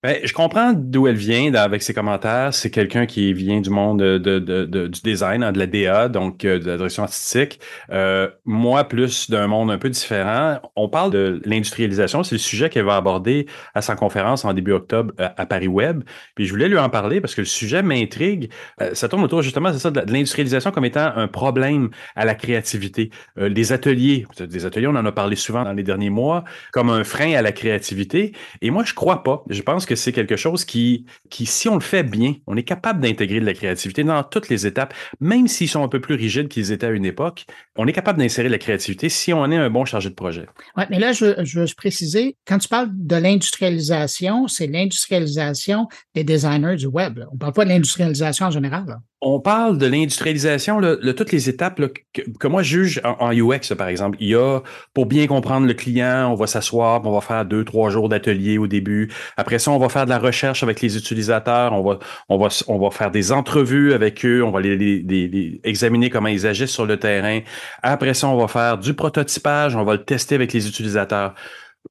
S10: Ben, je comprends d'où elle vient avec ses commentaires. C'est quelqu'un qui vient du monde de, du design, hein, de la DA, donc euh, de la direction artistique. Euh, moi, plus d'un monde un peu différent. On parle de l'industrialisation. C'est le sujet qu'elle va aborder à sa conférence en début octobre euh, à, Paris Web. Puis je voulais lui en parler parce que le sujet m'intrigue. ça tourne autour justement, ça, de l'industrialisation comme étant un problème à la créativité. les ateliers, des ateliers, on en a parlé souvent dans les derniers mois, comme un frein à la créativité. Et moi, je crois pas. Je pense que c'est quelque chose qui, si on le fait bien, on est capable d'intégrer de la créativité dans toutes les étapes, même s'ils sont un peu plus rigides qu'ils étaient à une époque. On est capable d'insérer la créativité si on est un bon chargé de projet.
S1: Oui, mais là, je, je veux préciser, quand tu parles de l'industrialisation, c'est l'industrialisation des designers du web. On ne parle pas de l'industrialisation en général.
S10: On parle de l'industrialisation, de toutes les étapes que, moi juge en, UX, par exemple. Il y a, pour bien comprendre le client, on va s'asseoir, on va faire deux, trois jours d'atelier au début. Après ça, on va faire de la recherche avec les utilisateurs, on va, on va, on va faire des entrevues avec eux, on va les, examiner comment ils agissent sur le terrain. Après ça, on va faire du prototypage, on va le tester avec les utilisateurs.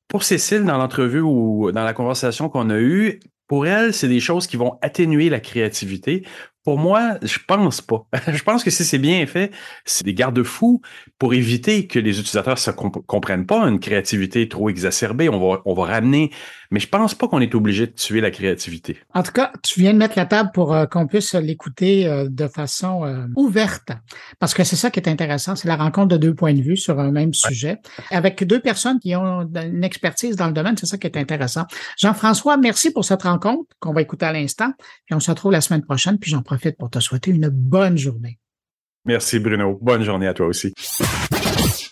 S10: Pour Cécile, dans l'entrevue ou dans la conversation qu'on a eue, pour elle, c'est des choses qui vont atténuer la créativité. Pour moi, je pense pas. je pense que si c'est bien fait, c'est des garde-fous pour éviter que les utilisateurs ne comprennent pas une créativité trop exacerbée. On va, on va ramener mais je pense pas qu'on est obligé de tuer la créativité.
S1: En tout cas, tu viens de mettre la table pour euh, qu'on puisse l'écouter euh, de façon euh, ouverte, parce que c'est ça qui est intéressant, c'est la rencontre de deux points de vue sur un même sujet, avec deux personnes qui ont une expertise dans le domaine, c'est ça qui est intéressant. Jean-François, merci pour cette rencontre qu'on va écouter à l'instant, puis on se retrouve la semaine prochaine, puis j'en profite pour te souhaiter une bonne journée.
S10: Merci Bruno, bonne journée à toi aussi.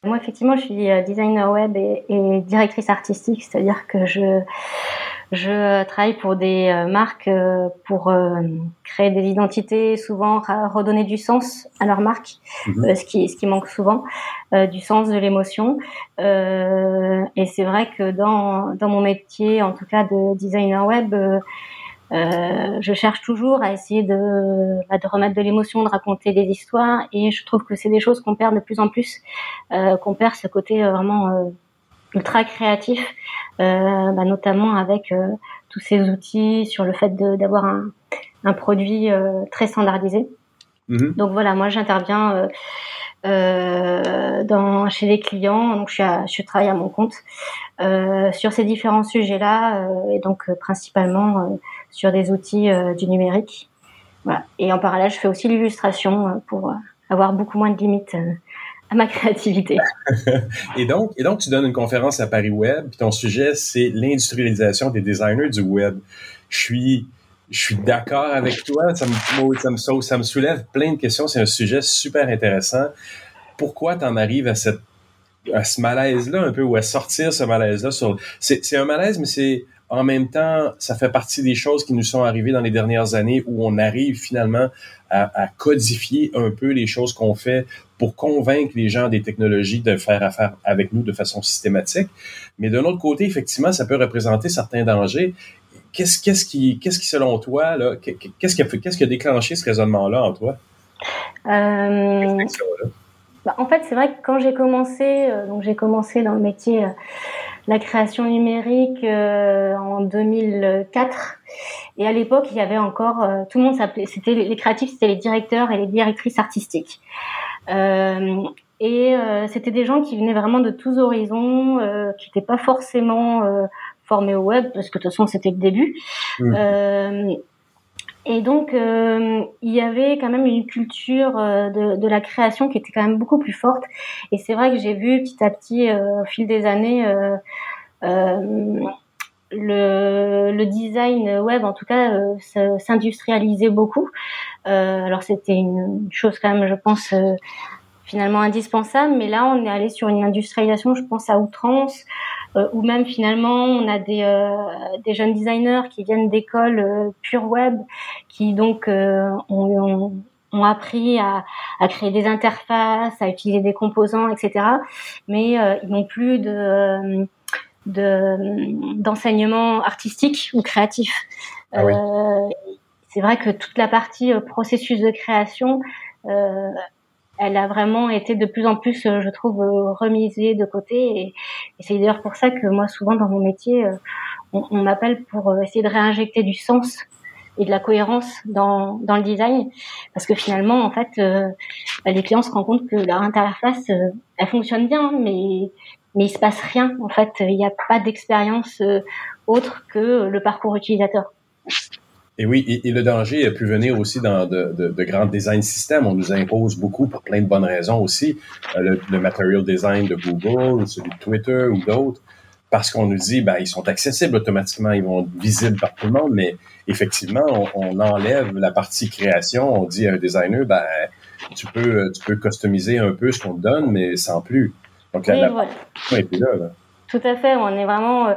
S11: Moi, effectivement, je suis euh, designer web et, directrice artistique, c'est-à-dire que je, je travaille pour des euh, marques euh, pour créer des identités, souvent redonner du sens à leur marque, mhm. ce, qui, ce qui manque souvent, du sens de l'émotion. et c'est vrai que dans, dans mon métier, en tout cas de designer web, euh, je cherche toujours à essayer de, bah, de remettre de l'émotion, de raconter des histoires, et je trouve que c'est des choses qu'on perd de plus en plus, euh, qu'on perd ce côté euh, vraiment euh, ultra créatif, euh, bah, notamment avec tous ces outils sur le fait d'avoir un, un, produit très standardisé. Mm-hmm. Donc voilà, moi j'interviens dans chez les clients, donc je, suis à, je travaille à mon compte sur ces différents sujets-là, et donc principalement sur des outils euh, du numérique. Et en parallèle, je fais aussi l'illustration euh, pour euh, avoir beaucoup moins de limites à ma créativité.
S10: et donc, et donc, tu donnes une conférence à Paris Web, puis ton sujet, c'est l'industrialisation des designers du web. Je suis, je suis d'accord avec toi. Ça me, ça, me, ça me soulève plein de questions. C'est un sujet super intéressant. Pourquoi tu en arrives à cette à ce malaise-là un peu ou à sortir ce malaise-là. Sur... C'est un malaise, mais c'est en même temps, ça fait partie des choses qui nous sont arrivées dans les dernières années où on arrive finalement à, à codifier un peu les choses qu'on fait pour convaincre les gens des technologies de faire affaire avec nous de façon systématique. Mais d'un autre côté, effectivement, ça peut représenter certains dangers. Qu'est-ce qu'est-ce qui, qu'est-ce qui, selon toi, là, qu'est-ce qui a, qu'est-ce qui a déclenché ce raisonnement-là en toi?
S11: Euh... Bah, en fait, c'est vrai que quand j'ai commencé, euh, donc j'ai commencé dans le métier euh, la création numérique euh, en 2004. Et à l'époque, il y avait encore euh, tout le monde s'appelait, c'était les créatifs, c'était les directeurs et les directrices artistiques. Euh, et c'était des gens qui venaient vraiment de tous euh, qui n'étaient pas forcément formés au web, parce que de toute façon c'était le début. Mmh. Et donc, euh, il y avait quand même une culture euh, de, de, la création qui était quand même beaucoup plus forte. Et c'est vrai que j'ai vu petit à petit, euh, au fil des années, euh, le, le, design web, en tout cas, s'industrialiser beaucoup. alors, c'était une chose quand même, je pense, finalement indispensable. Mais là, on est allé sur une industrialisation, je pense, à outrance. Euh, ou même finalement on a des, euh, des jeunes designers qui viennent d'écoles euh, pure web, qui donc ont, ont appris à, à, créer des interfaces, à utiliser des composants, etc. Mais ils n'ont plus de d'enseignement artistique ou créatif. Ah c'est vrai que toute la partie processus de création, euh, elle a vraiment été de plus en plus, euh, je trouve, euh, remisée de côté. Et, c'est d'ailleurs pour ça que moi, souvent dans mon métier, euh, on, m'appelle pour essayer de réinjecter du sens et de la cohérence dans, dans le design, parce que finalement, en fait, bah, les clients se rendent compte que leur interface, elle fonctionne bien, mais mais il se passe rien. En fait, il n'y a pas d'expérience autre que le parcours utilisateur.
S10: Et oui, et, le danger a pu venir aussi dans de, de, de, grands design systèmes. On nous impose beaucoup pour plein de bonnes raisons aussi. Euh, le, material design de Google, celui de Twitter ou d'autres, parce qu'on nous dit, ben, ils sont accessibles automatiquement, ils vont être visibles par tout le monde, mais effectivement, on, on enlève la partie création. On dit à un designer, ben, tu peux, tu peux customiser un peu ce qu'on te donne, mais sans plus.
S11: Donc, la, voilà. là, là. Tout à fait, on est vraiment. Euh,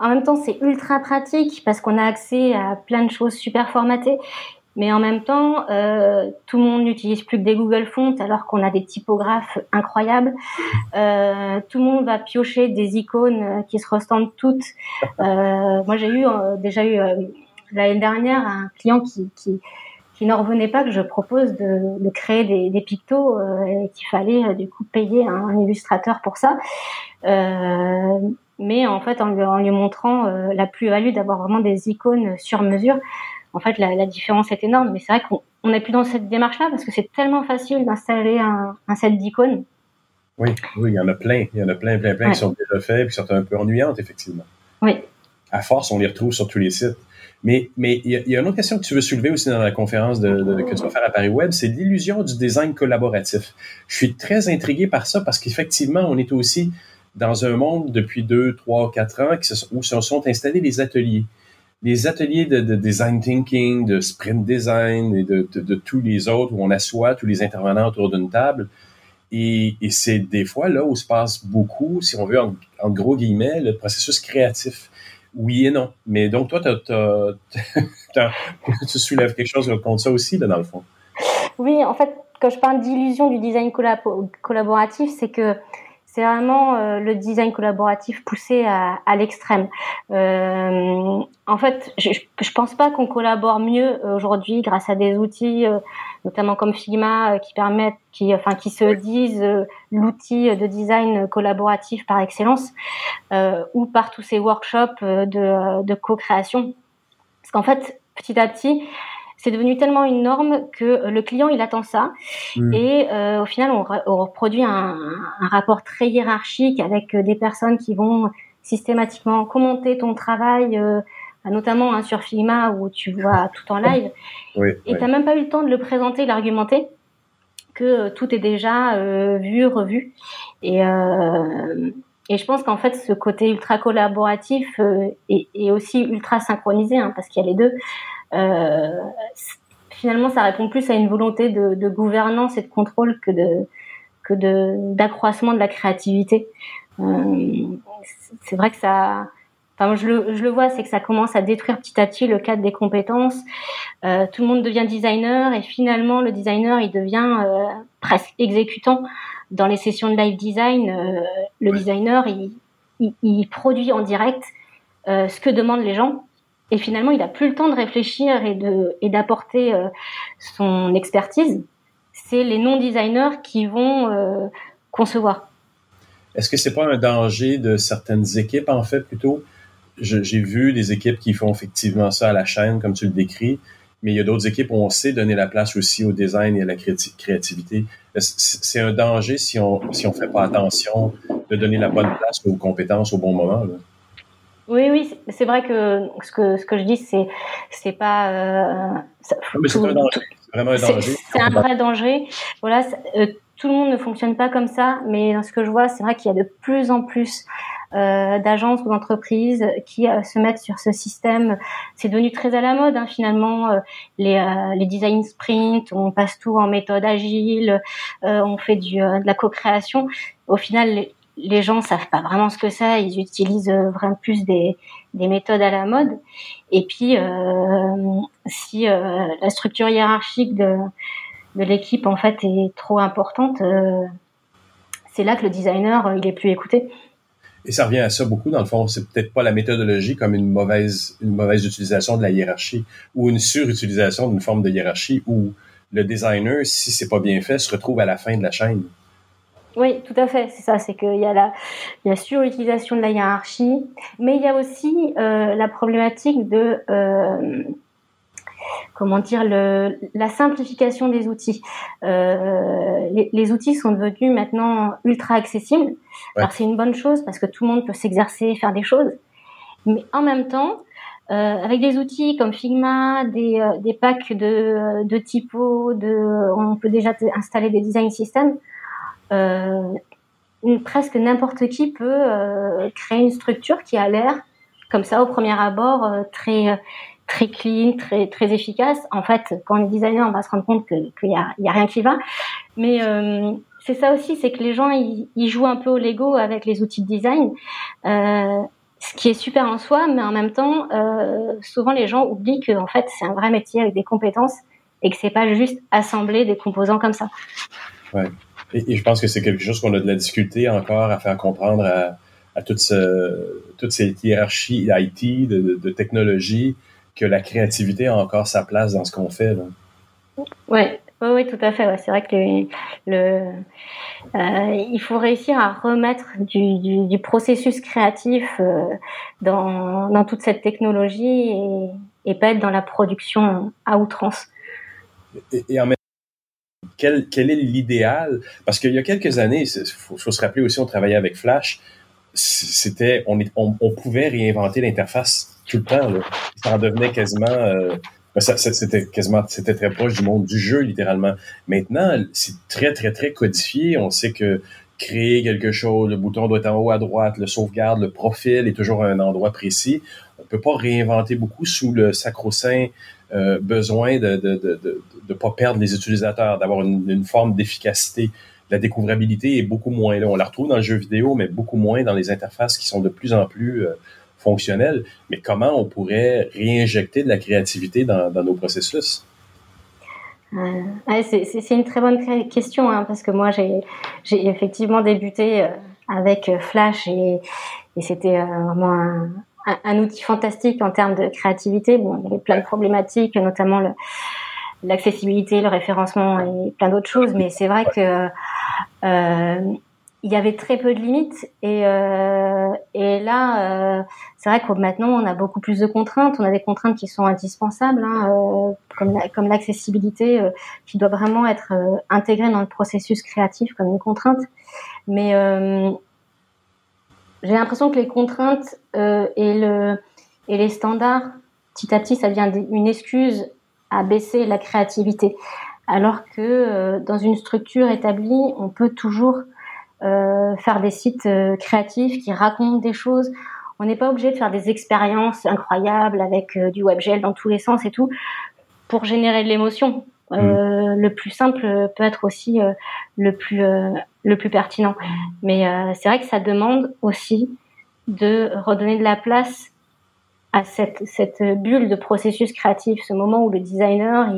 S11: en même temps, c'est ultra pratique parce qu'on a accès à plein de choses super formatées. Mais en même temps, euh, tout le monde n'utilise plus que des Google Fonts alors qu'on a des typographes incroyables. Euh, tout le monde va piocher des icônes qui se ressemblent toutes. Moi, j'ai eu déjà eu l'année dernière un client qui, qui n'en revenait pas que je propose de, de créer des, des pictos euh, et qu'il fallait euh, du coup payer un, illustrateur pour ça. Euh, mais en fait, en lui, en lui montrant la plus-value d'avoir vraiment des icônes sur mesure, en fait, la, la différence est énorme. Mais c'est vrai qu'on n'est plus dans cette démarche-là parce que c'est tellement facile d'installer un, un set d'icônes.
S10: Oui, oui, il y en a plein. Il y en a plein, plein, plein qui sont déjà faits et qui sont un peu ennuyantes, effectivement.
S11: Oui.
S10: À force, on les retrouve sur tous les sites. Mais il y, a une autre question que tu veux soulever aussi dans la conférence de, que tu vas faire à Paris Web, c'est l'illusion du design collaboratif. Je suis très intrigué par ça parce qu'effectivement, on est aussi dans un monde depuis deux, trois, quatre ans où se sont installés les ateliers. Les ateliers de, design thinking, de sprint design et de, tous les autres où on assoit tous les intervenants autour d'une table. Et, c'est des fois là où se passe beaucoup, si on veut, en gros guillemets, le processus créatif oui et non. Mais donc, toi, tu soulèves quelque chose contre ça aussi, là, dans le fond.
S11: Oui, en fait, quand je parle d'illusion du design collaboratif, c'est que c'est vraiment euh, le design collaboratif poussé à, à l'extrême. Euh, en fait, je, je pense pas qu'on collabore mieux aujourd'hui grâce à des outils, euh, notamment comme Figma, euh, qui permettent, qui, enfin, qui se disent l'outil de design collaboratif par excellence, ou par tous ces workshops de, de co-création. Parce qu'en fait, petit à petit, c'est devenu tellement une norme que euh, le client il attend ça mm. et euh, au final on, on reproduit un, un, rapport très hiérarchique avec euh, des personnes qui vont systématiquement commenter ton travail euh, notamment hein, sur Figma où tu vois tout en live oui, et tu n'as même pas eu le temps de le présenter l'argumenter que tout est déjà vu revu et et je pense qu'en fait, ce côté ultra collaboratif est, est, aussi ultra synchronisé, hein, parce qu'il y a les deux. Euh, finalement, ça répond plus à une volonté de, gouvernance et de contrôle que que de d'accroissement de la créativité. c'est vrai que ça Enfin, je le, je le vois, c'est que ça commence à détruire petit à petit le cadre des compétences. Euh, tout le monde devient designer et finalement le designer il devient euh, presque exécutant. Dans les sessions de live design, euh, le designer il, il, il, produit en direct ce que demandent les gens et finalement il a plus le temps de réfléchir et de et d'apporter son expertise. C'est les non designers qui vont concevoir.
S10: Est-ce que c'est pas un danger de certaines équipes en fait plutôt j'ai vu des équipes qui font effectivement ça à la chaîne, comme tu le décris, mais il y a d'autres équipes où on sait donner la place aussi au design et à la créativité. C'est un danger si on si on fait pas attention de donner la bonne place aux compétences au bon moment. Là.
S11: Oui, oui, c'est vrai que ce que ce que je dis, c'est c'est pas. Euh,
S10: ça, mais c'est un danger. Vraiment un danger.
S11: C'est un vrai danger. Voilà, euh, tout le monde ne fonctionne pas comme ça, mais dans ce que je vois, c'est vrai qu'il y a de plus en plus euh, d'agences ou d'entreprises qui euh, se mettent sur ce système. C'est devenu très à la mode hein, finalement. Euh, les, euh, les design sprint, on passe tout en méthode agile, on fait de la co-création. Au final, les, les, gens savent pas vraiment ce que c'est. Ils utilisent vraiment plus des, des méthodes à la mode. Et puis, si la structure hiérarchique de, de l'équipe en fait est trop importante, c'est là que le designer il est plus écouté.
S10: Et ça revient à ça beaucoup, dans le fond. C'est peut-être pas la méthodologie comme une mauvaise, une mauvaise utilisation de la hiérarchie ou une surutilisation d'une forme de hiérarchie où le designer, si c'est pas bien fait, se retrouve à la fin de la chaîne.
S11: Oui, tout à fait. C'est ça. C'est qu'il y a la, il y a surutilisation de la hiérarchie, mais il y a aussi euh, la problématique de euh, comment dire le, la simplification des outils. Euh, les, les, outils sont devenus maintenant ultra accessibles. Alors c'est une bonne chose parce que tout le monde peut s'exercer, faire des choses, mais en même temps, euh, avec des outils comme Figma, des, euh, des packs de, de typos, de, on peut déjà installer des design systems. Euh, presque n'importe qui peut euh, créer une structure qui a l'air comme ça au premier abord euh, très très clean, très efficace. En fait, quand on est designer, on va se rendre compte qu'il y a, y a rien qui va. Mais euh, c'est ça aussi, c'est que les gens ils, jouent un peu au Lego avec les outils de design, euh, ce qui est super en soi, mais en même temps, euh, souvent les gens oublient que en fait c'est un vrai métier avec des compétences et que c'est pas juste assembler des composants comme ça.
S10: Ouais. Et, je pense que c'est quelque chose qu'on a de la difficulté encore à faire comprendre à, à toute, ce, cette hiérarchie IT, de, de, de technologie, que la créativité a encore sa place dans ce qu'on fait. Là.
S11: Ouais, oui, oui, tout à fait. Ouais. C'est vrai que le, le euh, il faut réussir à remettre du, du, du processus créatif euh, dans, dans toute cette technologie et, et, pas être dans la production à outrance.
S10: Et, et en même quel, quel est l'idéal? Parce qu'il y a quelques années, il faut, faut, se rappeler aussi, on travaillait avec Flash. C'était, on, on, on pouvait réinventer l'interface tout le temps. Là. Ça en devenait quasiment... Euh, ben, c'était quasiment, c'était très proche du monde du jeu, littéralement. Maintenant, c'est très, très, très codifié. On sait que créer quelque chose, le bouton doit être en haut à droite, le sauvegarde, le profil est toujours à un endroit précis. On peut pas réinventer beaucoup sous le sacro-saint euh, besoin de de, de, de, de, pas perdre les utilisateurs, d'avoir une, une, forme d'efficacité. La découvrabilité est beaucoup moins là. On la retrouve dans le jeu vidéo, mais beaucoup moins dans les interfaces qui sont de plus en plus euh, mais comment on pourrait réinjecter de la créativité dans, nos processus?
S11: Euh, c'est une très bonne question, hein, parce que moi, j'ai effectivement débuté euh, avec Flash et, c'était euh, vraiment un, outil fantastique en termes de créativité. Bon, il y avait plein de problématiques, notamment l'accessibilité, le, référencement et plein d'autres choses, mais c'est vrai que euh, il y avait très peu de limites et, euh, là, euh, c'est vrai que maintenant on a beaucoup plus de contraintes. On a des contraintes qui sont indispensables, hein, euh, comme, l'accessibilité, euh, qui doit vraiment être euh, intégrée dans le processus créatif comme une contrainte. Mais j'ai l'impression que les contraintes et, le, et les standards, petit à petit, ça devient une excuse à baisser la créativité. Alors que dans une structure établie, on peut toujours faire des sites créatifs qui racontent des choses. On n'est pas obligé de faire des expériences incroyables avec euh, du WebGL dans tous les sens et tout pour générer de l'émotion. euh, le plus simple peut être aussi euh, le plus le plus pertinent. Mais c'est vrai que ça demande aussi de redonner de la place à cette cette bulle de processus créatif, ce moment où le designer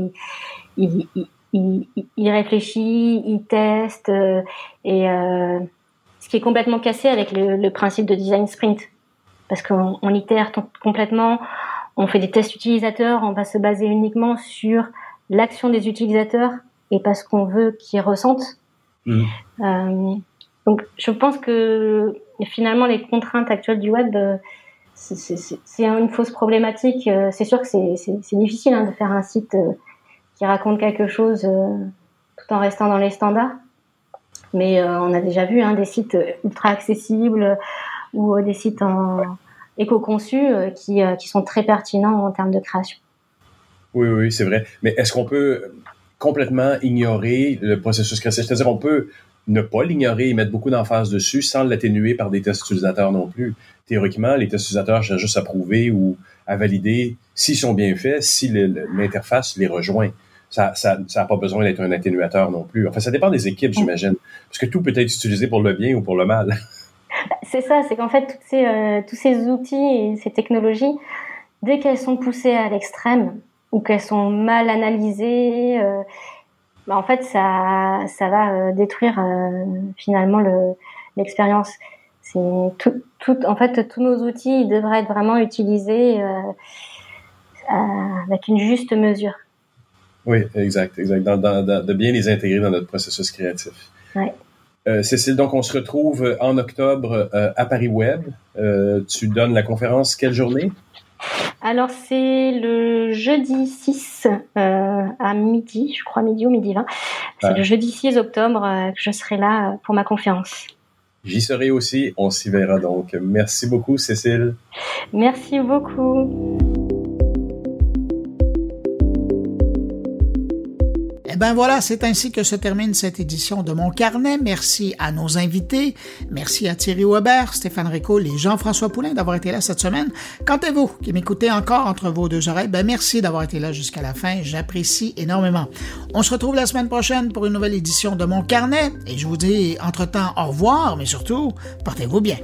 S11: il il, il, il réfléchit, il teste et ce qui est complètement cassé avec le, le principe de design sprint parce qu'on on itère complètement, on fait des tests utilisateurs, on va se baser uniquement sur l'action des utilisateurs et pas ce qu'on veut qu'ils ressentent. Mmh. Euh, donc, je pense que finalement, les contraintes actuelles du web, euh, c'est une fausse problématique. Euh, c'est sûr que c'est difficile hein, de faire un site qui raconte quelque chose tout en restant dans les standards. Mais on a déjà vu hein, des sites ultra accessibles ou des sites en éco-conçus qui, qui sont très pertinents en termes de création.
S10: Oui, oui, c'est vrai. Mais est-ce qu'on peut complètement ignorer le processus créatif? C'est-à-dire, on peut ne pas l'ignorer et mettre beaucoup d'emphase dessus sans l'atténuer par des tests utilisateurs non plus. Théoriquement, les tests utilisateurs cherchent juste à prouver ou à valider s'ils sont bien faits, si l'interface les rejoint. Ça n'a ça, ça pas besoin d'être un atténuateur non plus. Enfin, ça dépend des équipes, j'imagine. Parce que tout peut être utilisé pour le bien ou pour le mal.
S11: C'est ça, c'est qu'en fait, ces, euh, tous ces outils et ces technologies, dès qu'elles sont poussées à l'extrême, ou qu'elles sont mal analysées, euh, bah en fait ça ça va euh, détruire euh, finalement le l'expérience. C'est tout, tout en fait tous nos outils devraient être vraiment utilisés avec une juste mesure.
S10: Oui, exact, exact. de bien les intégrer dans notre processus créatif.
S11: Ouais.
S10: Cécile, donc on se retrouve en octobre à Paris Web. tu donnes la conférence quelle journée?
S11: Alors c'est le jeudi 6 euh, à midi, je crois midi ou midi 20. C'est le jeudi 6 octobre euh, que je serai là euh, pour ma conférence.
S10: J'y serai aussi, on s'y verra donc. Merci beaucoup Cécile.
S11: Merci beaucoup.
S1: Ben voilà, c'est ainsi que se termine cette édition de Mon Carnet. Merci à nos invités. Merci à Thierry Weber, Stéphane Rico et Jean-François Poulain d'avoir été là cette semaine. Quant à vous, qui m'écoutez encore entre vos deux oreilles, ben merci d'avoir été là jusqu'à la fin. J'apprécie énormément. On se retrouve la semaine prochaine pour une nouvelle édition de Mon Carnet. Et je vous dis entre-temps au revoir, mais surtout, portez-vous bien.